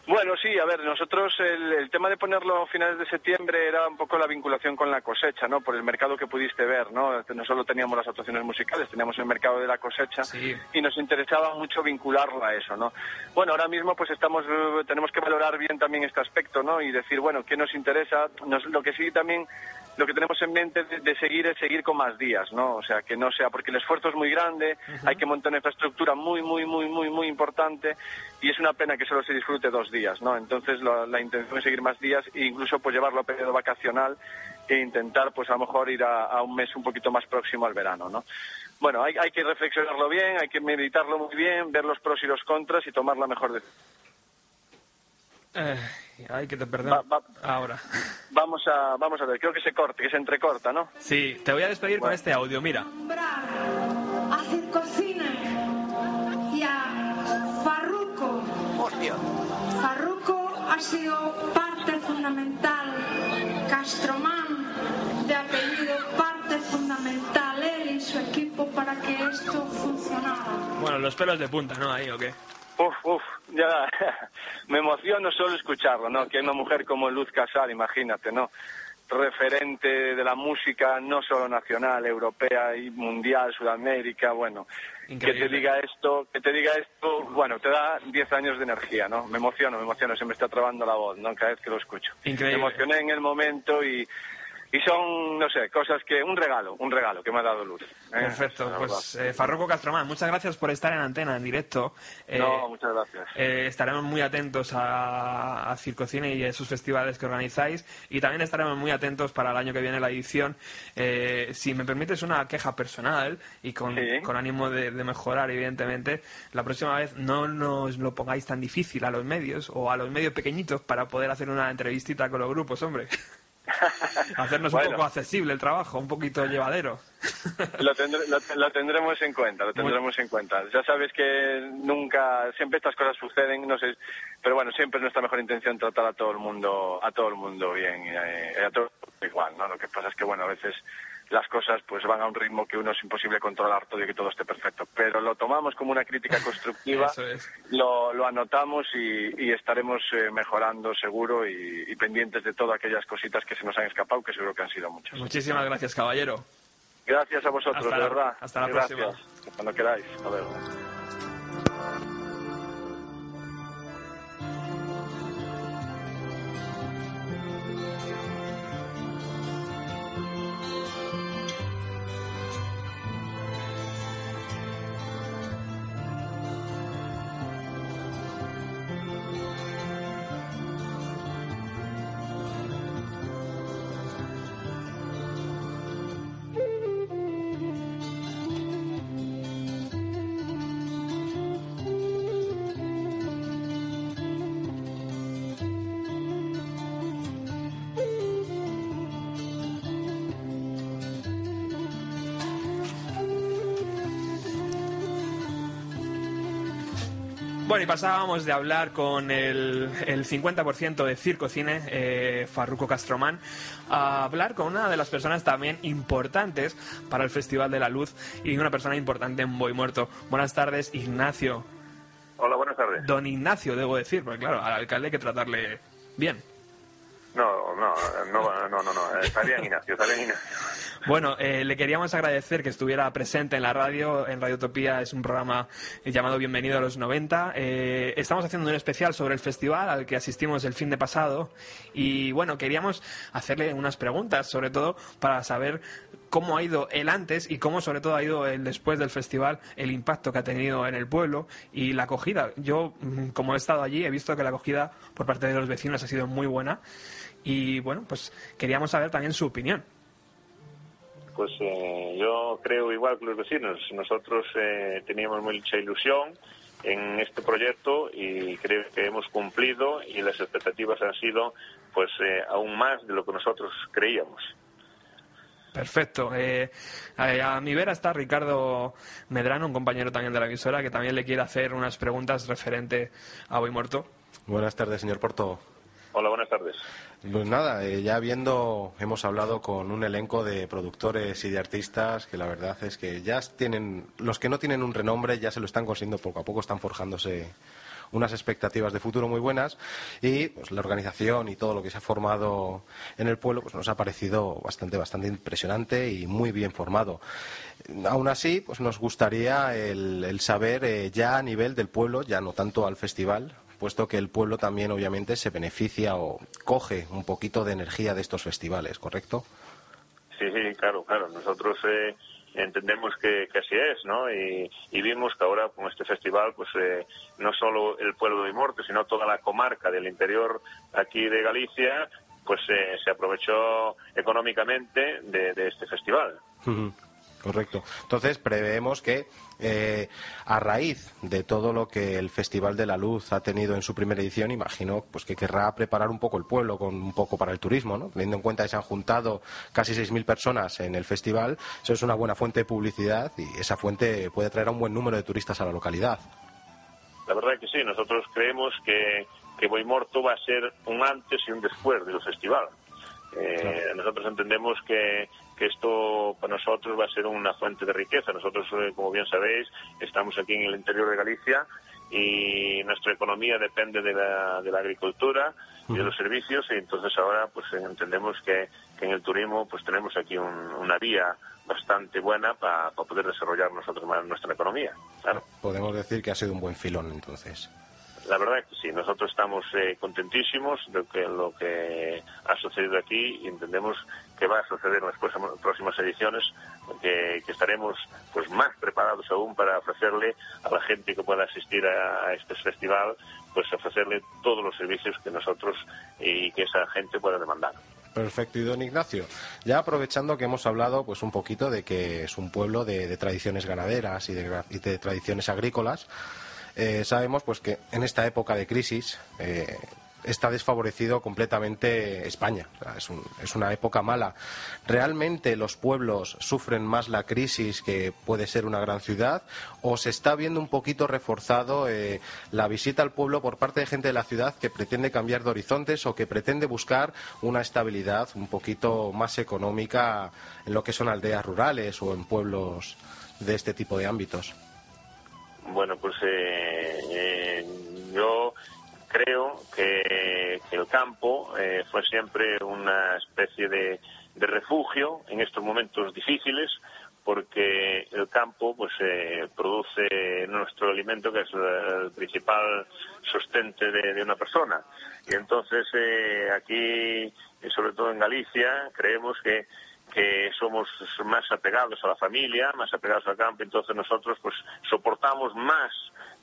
Bueno, sí, a ver, nosotros el, el tema de ponerlo a finales de septiembre era un poco la vinculación con la cosecha, ¿no? Por el mercado que pudiste ver, ¿no? No solo teníamos las actuaciones musicales, teníamos el mercado de la cosecha Sí. y nos interesaba mucho vincularlo a eso, ¿no? Bueno, ahora mismo pues estamos, eh, tenemos que valorar bien también este aspecto, ¿no? Y decir, bueno, ¿qué nos interesa? Nos- lo que sí también, lo que tenemos en mente de, de seguir es seguir con más días, ¿no? O sea, que no sea, porque el esfuerzo es muy grande, hay que montar una infraestructura muy, muy, muy, muy, muy importante y es una pena que solo se disfrute dos días, ¿no? Entonces la, la intención es seguir más días e incluso pues llevarlo a periodo vacacional e intentar pues a lo mejor ir a, a un mes un poquito más próximo al verano, ¿no? Bueno, hay, hay que reflexionarlo bien, hay que meditarlo muy bien, ver los pros y los contras y tomar la mejor decisión. Eh, ay, que te perdón. Va- va- Ahora. Vamos a, vamos a ver, creo que se corte, que se entrecorta, ¿no? Sí, te voy a despedir con este audio, mira. nombrar a Circocine y a Farru ha sido parte fundamental, Castromán, de apellido, parte fundamental, él y su equipo para que esto funcionara. Bueno, los pelos de punta, ¿no? Ahí, ¿o qué? Uf, uf, ya me emociono solo escucharlo, ¿no? Que una mujer como Luz Casal, imagínate, ¿no? Referente de la música no solo nacional, europea y mundial, Sudamérica, bueno. Que te Increíble. diga esto, que te diga esto, bueno, te da 10 años de energía, ¿no? Me emociono, me emociono, se me está trabando la voz, ¿no? Cada vez que lo escucho. Increíble. Me emocioné en el momento y, y son, no sé, cosas que, un regalo, un regalo que me ha dado Luz. ¿eh? Perfecto, pues eh, Farruco Castromán, muchas gracias por estar en antena, en directo. Eh, No, muchas gracias. eh, estaremos muy atentos a, a Circocine y a esos festivales que organizáis y también estaremos muy atentos para el año que viene la edición. Eh, si me permites una queja personal y con, Sí. con ánimo de, de mejorar, evidentemente, la próxima vez no nos lo pongáis tan difícil a los medios o a los medios pequeñitos para poder hacer una entrevistita con los grupos, hombre. Hacernos un poco accesible el trabajo, un poquito llevadero. Lo, tendré- lo, lo tendremos en cuenta, lo tendremos en cuenta. Ya sabes que nunca, siempre estas cosas suceden, no sé, pero bueno, siempre es nuestra mejor intención tratar a todo el mundo, a todo el mundo bien, y a, a todo igual, ¿no? Lo que pasa es que bueno, a veces las cosas pues van a un ritmo que uno es imposible controlar todo y que todo esté perfecto, pero lo tomamos como una crítica constructiva, es. lo, lo anotamos y, y estaremos eh, mejorando seguro y, y pendientes de todas aquellas cositas que se nos han escapado, que seguro que han sido muchas. Muchísimas gracias, caballero. Gracias a vosotros, Hasta de la- verdad. hasta la Gracias. próxima. Cuando queráis. Hasta luego. Bueno, y pasábamos de hablar con el, el 50% de Circo Cine, eh, Farruco Castromán, a hablar con una de las personas también importantes para el Festival de la Luz y una persona importante en Boy Muerto. Buenas tardes, Ignacio. Hola, buenas tardes. Don Ignacio, debo decir, porque claro, al alcalde hay que tratarle bien. No, no, no, no, no, no, está bien Ignacio, está bien Ignacio. Bueno, eh, le queríamos agradecer que estuviera presente en la radio. En Radiotopía es un programa llamado Bienvenido a los 90. Eh, estamos haciendo un especial sobre el festival al que asistimos el fin de pasado. Y bueno, queríamos hacerle unas preguntas, sobre todo para saber cómo ha ido el antes y cómo sobre todo ha ido el después del festival, el impacto que ha tenido en el pueblo y la acogida. Yo, mm, como he estado allí, he visto que la acogida por parte de los vecinos ha sido muy buena. Y bueno, pues queríamos saber también su opinión. Pues eh, yo creo igual que los vecinos. Nosotros eh, teníamos mucha ilusión en este proyecto y creo que hemos cumplido y las expectativas han sido pues eh, aún más de lo que nosotros creíamos. Perfecto. Eh, a, a mi vera está Ricardo Medrano, un compañero también de la emisora, que también le quiere hacer unas preguntas referente a Boy Muerto. Buenas tardes, señor Porto. Hola, buenas tardes. Pues nada, eh, ya viendo, hemos hablado con un elenco de productores y de artistas que la verdad es que ya tienen, los que no tienen un renombre ya se lo están consiguiendo poco a poco, están forjándose unas expectativas de futuro muy buenas y pues la organización y todo lo que se ha formado en el pueblo pues nos ha parecido bastante bastante impresionante y muy bien formado. Aún así, pues nos gustaría el, saber eh, ya a nivel del pueblo, ya no tanto al festival, puesto que el pueblo también obviamente se beneficia o coge un poquito de energía de estos festivales, ¿correcto? Sí, sí, claro, claro. Nosotros eh, entendemos que, que así es, ¿no? Y, y vimos que ahora con este festival, pues eh, no solo el pueblo de Morte, sino toda la comarca del interior aquí de Galicia, pues eh, se aprovechó económicamente de, de este festival. Correcto. Entonces preveemos que eh, a raíz de todo lo que el Festival de la Luz ha tenido en su primera edición, imagino pues que querrá preparar un poco el pueblo con un poco para el turismo, ¿no? Teniendo en cuenta que se han juntado casi 6.000 personas en el festival, eso es una buena fuente de publicidad y esa fuente puede traer a un buen número de turistas a la localidad. La verdad que sí, nosotros creemos que que Boimorto va a ser un antes y un después del festival. Eh, Nosotros entendemos que, que esto para nosotros va a ser una fuente de riqueza. Nosotros, eh, como bien sabéis, estamos aquí en el interior de Galicia y nuestra economía depende de la, de la agricultura y de los servicios y entonces ahora pues entendemos que, que en el turismo pues tenemos aquí un- una vía bastante buena para poder desarrollar nosotros más nuestra economía. Claro. Podemos decir que ha sido un buen filón entonces. La verdad que sí, nosotros estamos eh, contentísimos de que lo que ha sucedido aquí y entendemos que va a suceder en las próximas, ediciones, que, que estaremos pues más preparados aún para ofrecerle a la gente que pueda asistir a, este festival, pues ofrecerle todos los servicios que nosotros y que esa gente pueda demandar. Perfecto, y don Ignacio, ya aprovechando que hemos hablado pues un poquito de que es un pueblo de, tradiciones ganaderas y de, y de tradiciones agrícolas, eh, sabemos pues que en esta época de crisis eh, está desfavorecido completamente España. Es una época mala. ¿Realmente los pueblos sufren más la crisis que puede ser una gran ciudad? ¿O se está viendo un poquito reforzado eh, la visita al pueblo por parte de gente de la ciudad que pretende cambiar de horizontes o que pretende buscar una estabilidad un poquito más económica en lo que son aldeas rurales o en pueblos de este tipo de ámbitos? Bueno, pues eh, eh, yo creo que, el campo eh, fue siempre una especie de, refugio en estos momentos difíciles porque el campo pues eh, produce nuestro alimento que es el principal sostente de, una persona. Y entonces aquí y sobre todo en Galicia creemos que que somos más apegados a la familia, más apegados al campo, entonces nosotros pues soportamos más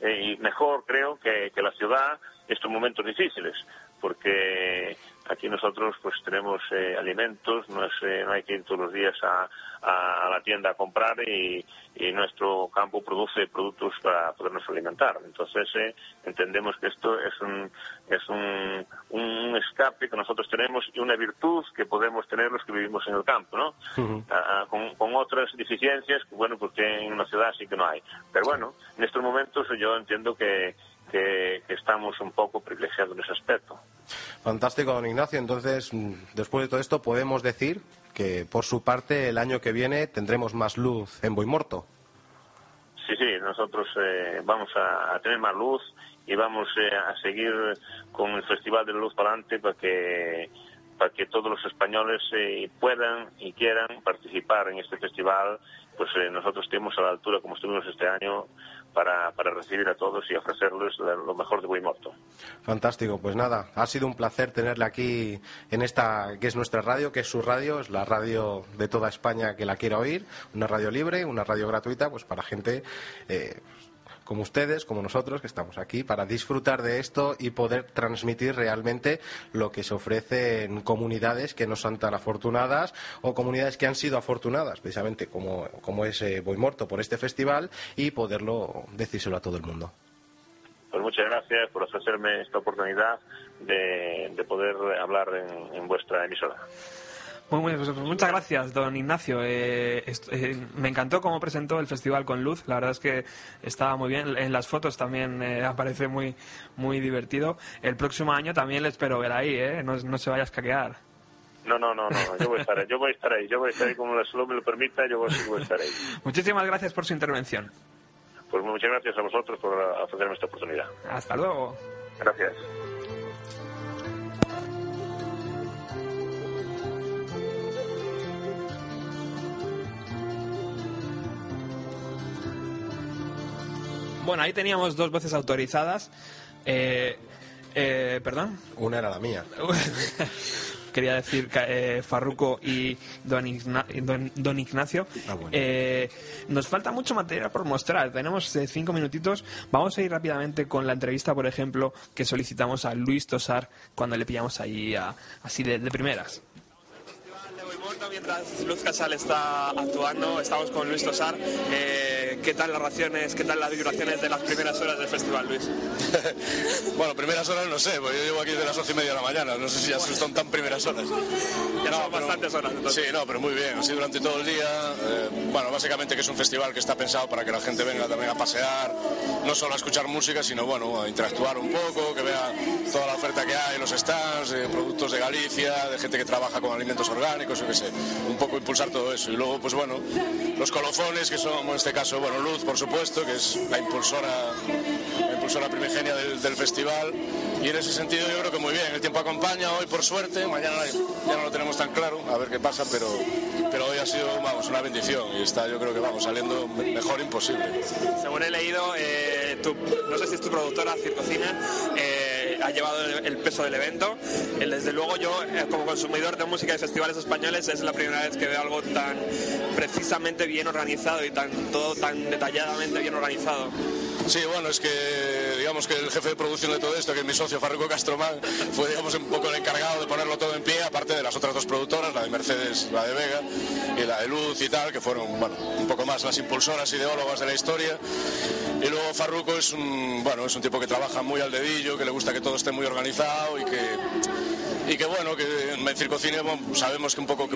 eh, y mejor creo que, que la ciudad estos momentos difíciles, porque aquí nosotros pues tenemos eh, alimentos, no, es, eh, no hay que ir todos los días a, a- a la tienda a comprar y, y nuestro campo produce productos para podernos alimentar. Entonces eh, entendemos que esto es un es un, un escape que nosotros tenemos y una virtud que podemos tener los que vivimos en el campo, ¿no? Ah, ah, con, con otras deficiencias bueno porque en una ciudad sí que no hay. Pero bueno, en estos momentos yo entiendo que, que, que estamos un poco privilegiados en ese aspecto. Fantástico, don Ignacio. Entonces, mm, después de todo esto, podemos decir que por su parte el año que viene tendremos más luz en Boimorto. Sí, sí, nosotros eh, vamos a, a tener más luz y vamos eh, a seguir con el Festival de la Luz para adelante para que, para que todos los españoles eh, puedan y quieran participar en este festival. Pues eh, nosotros estemos a la altura como estuvimos este año para, para recibir a todos y ofrecerles lo mejor de Boimorto. Fantástico, pues nada, ha sido un placer tenerle aquí en esta que es nuestra radio, que es su radio, es la radio de toda España que la quiera oír, una radio libre, una radio gratuita, pues para gente eh, como ustedes, como nosotros, que estamos aquí para disfrutar de esto y poder transmitir realmente lo que se ofrece en comunidades que no son tan afortunadas o comunidades que han sido afortunadas, precisamente como, como es eh, Boimorto por este festival, y poderlo decírselo a todo el mundo. Pues muchas gracias por ofrecerme esta oportunidad de, de poder hablar en vuestra emisora. Muy, muy- pues muchas gracias, don Ignacio. Eh, eh, me encantó cómo presentó el festival con luz. La verdad es que estaba muy bien. En las fotos también eh, aparece muy, muy divertido. El próximo año también le espero ver ahí, ¿eh? No, no se vaya a escaquear. No, no, no, no, yo voy a estar ahí, yo voy a estar ahí, yo voy a estar ahí como la salud me lo permita, yo voy a estar ahí. Muchísimas gracias por su intervención. Pues muchas gracias a vosotros por ofrecerme esta oportunidad. Hasta luego. Gracias. Bueno, ahí teníamos dos voces autorizadas. Eh, eh, ¿Perdón? Una era la mía. Quería decir eh, Farruco y don, Igna- don- don Ignacio. Ah, bueno. Eh, nos falta mucho material por mostrar. Tenemos eh, cinco minutitos. Vamos a ir rápidamente con la entrevista, por ejemplo, que solicitamos a Luis Tosar cuando le pillamos ahí a- así de, de primeras. Mientras Luz Casal está actuando, estamos con Luis Tosar. Eh, ¿Qué tal las raciones, qué tal las vibraciones de las primeras horas del festival, Luis? Bueno, primeras horas no sé, porque yo llevo aquí desde las once y media de la mañana, no sé si ya son tan primeras horas. Ya son bastantes horas. entonces. Sí, no, pero muy bien, así durante todo el día, eh, bueno, básicamente que es un festival que está pensado para que la gente venga también a pasear, no solo a escuchar música, sino bueno, a interactuar un poco, que vea toda la oferta que hay, los stands, de productos de Galicia, de gente que trabaja con alimentos orgánicos, yo qué sé, un poco impulsar todo eso. Y luego, pues bueno, los colofones, que son en este caso, bueno, Luz, por supuesto, que es la impulsora, la impulsora primigenia del, del festival. Y en ese sentido yo creo que muy bien, el tiempo acompaña hoy por suerte, mañana ya no lo tenemos tan claro, a ver qué pasa, pero, pero hoy ha sido, vamos, una bendición y está yo creo que vamos saliendo me- mejor imposible. Según he leído, eh, tu- no sé si es tu productora, Circocina, eh, ha llevado el, el peso del evento. Eh, desde luego yo, eh, como consumidor de música de festivales españoles, es la primera vez que veo algo tan precisamente bien organizado y tan todo tan detalladamente bien organizado. Sí, bueno, es que digamos que el jefe de producción de todo esto, que es mi socio Farruko Castromán, fue digamos un poco el encargado de ponerlo todo en pie, aparte de las otras dos productoras, la de Mercedes, la de Vega y la de Luz y tal, que fueron bueno, un poco más las impulsoras ideólogas de la historia. Y luego Farruko es un bueno, es un tipo que trabaja muy al dedillo, que le gusta que todo esté muy organizado y que y que bueno, que en Circocine bueno, sabemos que un poco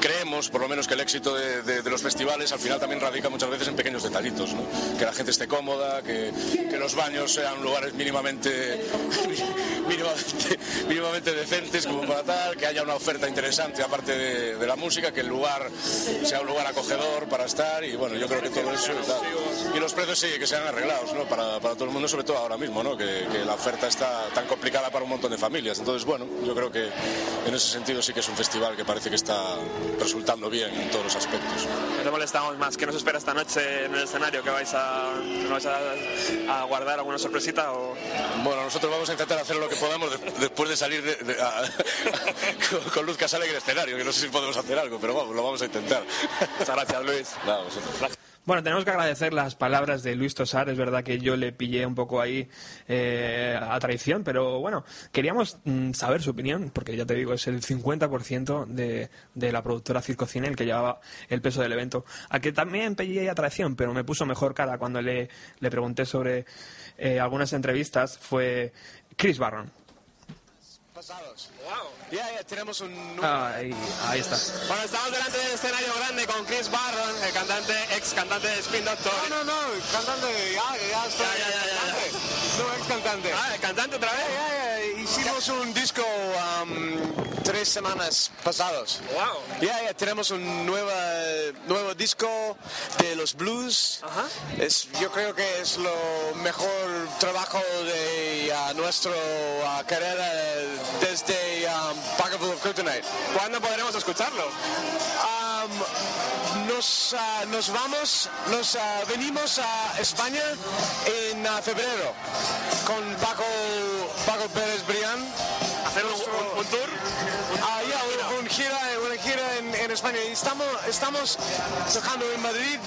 creemos, por lo menos, que el éxito de, de- de los festivales al final también radica muchas veces en pequeños detallitos, ¿no? Que la gente esté cómoda, que, que los baños sean lugares mínimamente, mínimamente, mínimamente decentes como para tal, que haya una oferta interesante aparte de, de la música, que el lugar sea un lugar acogedor para estar y bueno, yo creo que todo eso tal. Y los precios sí, que sean arreglados, ¿no? Para, para todo el mundo, sobre todo ahora mismo, ¿no? Que, que la oferta está tan complicada para un montón de familias. Entonces, bueno, yo creo que en ese sentido sí que es un festival que parece que está resultando bien en todos los aspectos. No molestamos más. ¿Qué nos espera esta noche en el escenario? ¿Que vais a, que vais a, a guardar alguna sorpresita? O... Bueno, nosotros vamos a intentar hacer lo que podamos de- después de salir de- de- a- con, con Luz Casal en el escenario, que no sé si podemos hacer algo, pero vamos, lo vamos a intentar. Muchas gracias, Luis. Nada, vosotros. Bueno, tenemos que agradecer las palabras de Luis Tosar. Es verdad que yo le pillé un poco ahí eh, a traición, pero bueno, queríamos mm, saber su opinión, porque ya te digo, es el 50% de, de la productora Circocine el que llevaba el peso del evento. A que también pillé a traición, pero me puso mejor cara cuando le, le pregunté sobre eh, algunas entrevistas, fue Chris Barron. Pasados. Ya, ya, tenemos un... Ahí, ahí estás. Bueno, estamos delante del escenario grande con Chris Barron, el cantante, ex cantante de Spin Doctor. No, no, no, cantante, ya, ya estoy. Ya, ya, ya, ya, ya. cantante. No, ex cantante. Ah, el cantante otra vez. Ya, ya, hicimos un disco um, tres semanas pasados. Wow. Ya, ya, tenemos un nueva, nuevo disco de los blues. Ajá. Es, yo creo que es lo mejor trabajo de uh, nuestra uh, carrera desde um, Pocketful of Kryptonite. ¿Cuándo podremos escucharlo? Um, nos, ah, nos vamos, nos ah, venimos a España en ah, febrero con Paco, Paco Pérez Brián. ¿Hacer un, un- un tour? Ah, ya, un- un gira, una gira en, en España. Y estamos, estamos tocando en Madrid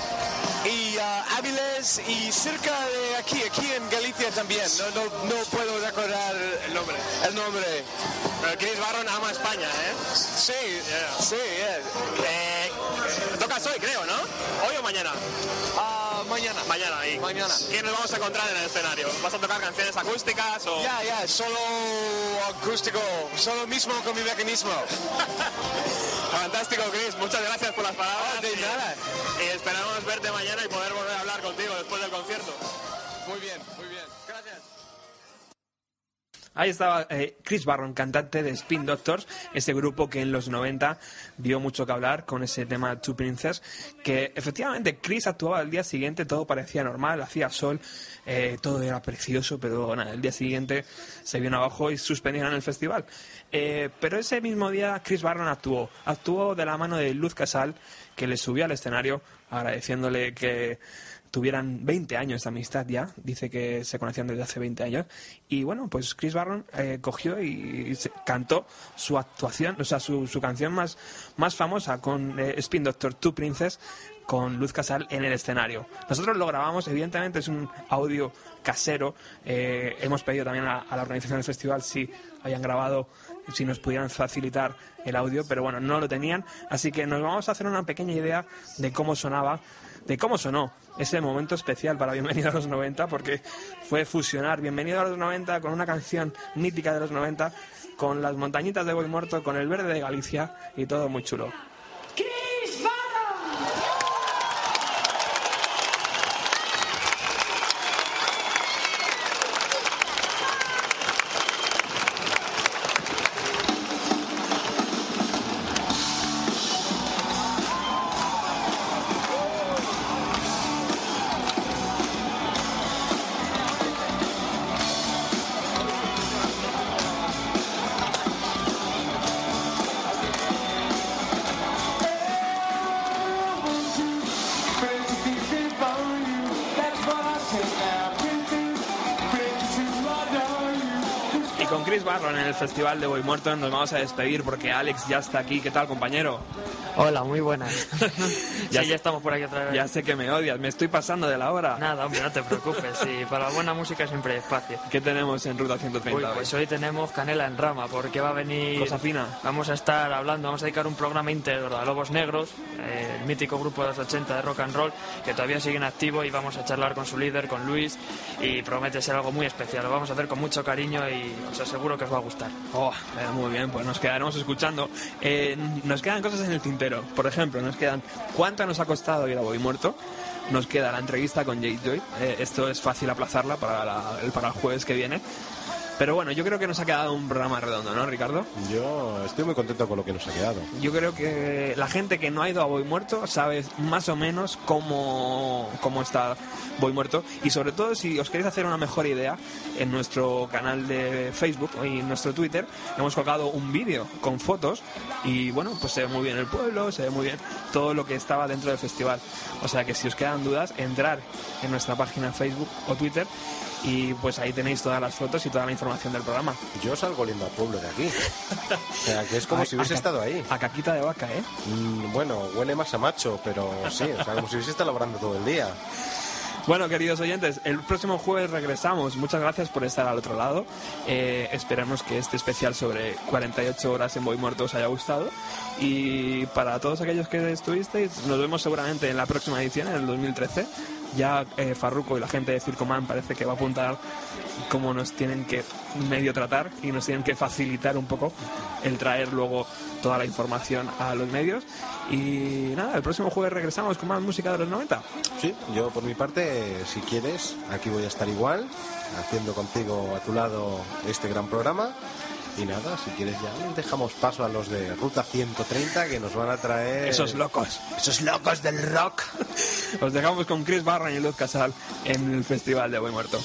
y Áviles y cerca de aquí, aquí en Galicia también. No, no, no puedo recordar El nombre. el nombre. Pero Chris Barron ama España, ¿eh? Sí, Yeah. sí, yeah. eh tocas hoy, creo, ¿no? ¿Hoy o mañana? Ah, mañana. Mañana, y Mañana. ¿Quién nos vamos a encontrar en el escenario? ¿Vas a tocar canciones acústicas o...? Ya, ya, solo acústico, solo mismo con mi mecanismo. Fantástico, Chris. Muchas gracias por las palabras. De y- nada. Y esperamos verte mañana y poder volver a hablar contigo después del concierto. Ahí estaba eh, Chris Barron, cantante de Spin Doctors, ese grupo que en los 90 dio mucho que hablar con ese tema Two Princess, que efectivamente Chris actuaba al día siguiente, todo parecía normal, hacía sol, eh, todo era precioso, pero nada, el día siguiente se vino abajo y suspendieron el festival. Eh, pero ese mismo día Chris Barron actuó, actuó de la mano de Luz Casal, que le subió al escenario agradeciéndole que tuvieran 20 años de amistad ya, dice que se conocían desde hace 20 años, y bueno, pues Chris Barron eh, cogió y se- cantó su actuación, o sea, su, canción más, más famosa con eh, Spin Doctor Two Princess, con Luz Casal en el escenario. Nosotros lo grabamos, evidentemente es un audio casero, eh, hemos pedido también a, a la organización del festival si hayan grabado, si nos pudieran facilitar el audio, pero bueno, no lo tenían, así que nos vamos a hacer una pequeña idea de cómo sonaba de cómo sonó ese momento especial para Bienvenido a los 90, porque fue fusionar Bienvenido a los 90 con una canción mítica de los 90, con las montañitas de Boy Muerto, con el verde de Galicia y todo muy chulo. En el Festival de Boy Muerto. Nos vamos a despedir porque Alex ya está aquí. ¿Qué tal, compañero? Hola, muy buenas. Ya sí, sé- ya estamos por aquí otra vez. Ya sé que me odias, me estoy pasando de la hora. Nada, hombre, no te preocupes. Sí, para buena música siempre hay espacio. ¿Qué tenemos en Ruta 130? Uy, pues hoy tenemos canela en rama, porque va a venir... Cosa fina. Vamos a estar hablando, vamos a dedicar un programa íntegro a Lobos Negros, eh, el mítico grupo de los 80 de rock and roll, que todavía sigue en activo y vamos a charlar con su líder, con Luis, y promete ser algo muy especial. Lo vamos a hacer con mucho cariño y os aseguro que os va a gustar. Oh, eh, muy bien, pues nos quedaremos escuchando. Eh, nos quedan cosas en el tintero. Por ejemplo, nos quedan cuánto nos ha costado ir a Boy Muerto. Nos queda la entrevista con Jake Joy. Eh, esto es fácil aplazarla para, la- para el jueves que viene. Pero bueno, yo creo que nos ha quedado un programa redondo, ¿no, Ricardo? Yo estoy muy contento con lo que nos ha quedado. Yo creo que la gente que no ha ido a Boy Muerto sabe más o menos cómo, cómo está Boy Muerto y sobre todo si os queréis hacer una mejor idea en nuestro canal de Facebook y en nuestro Twitter hemos colgado un vídeo con fotos y bueno pues se ve muy bien el pueblo, se ve muy bien todo lo que estaba dentro del festival. O sea que si os quedan dudas entrar en nuestra página Facebook o Twitter y pues ahí tenéis todas las fotos y toda la información del programa. Yo salgo oliendo al pueblo de aquí. O sea, que es como A- si hubiese estado ahí. A caquita de vaca, ¿eh? Mm, bueno, huele más a macho, pero sí, o sea, como si hubiese estado labrando todo el día. Bueno, queridos oyentes, el próximo jueves regresamos. Muchas gracias por estar al otro lado. Eh, esperamos que este especial sobre 48 horas en Boy Muerto os haya gustado. Y para todos aquellos que estuvisteis, nos vemos seguramente en la próxima edición, en el 2013. Ya eh, Farruko y la gente de Circoman parece que va a apuntar cómo nos tienen que medio tratar y nos tienen que facilitar un poco el traer luego toda la información a los medios. Y nada, el próximo jueves regresamos con más música de los 90. Sí, yo por mi parte, si quieres, aquí voy a estar igual, haciendo contigo a tu lado este gran programa. Y nada, si quieres ya dejamos paso a los de Ruta 130 que nos van a traer... Esos locos. Esos locos del rock. Os dejamos con Chris Barron y Luz Casal en el Festival de Boy Muerto.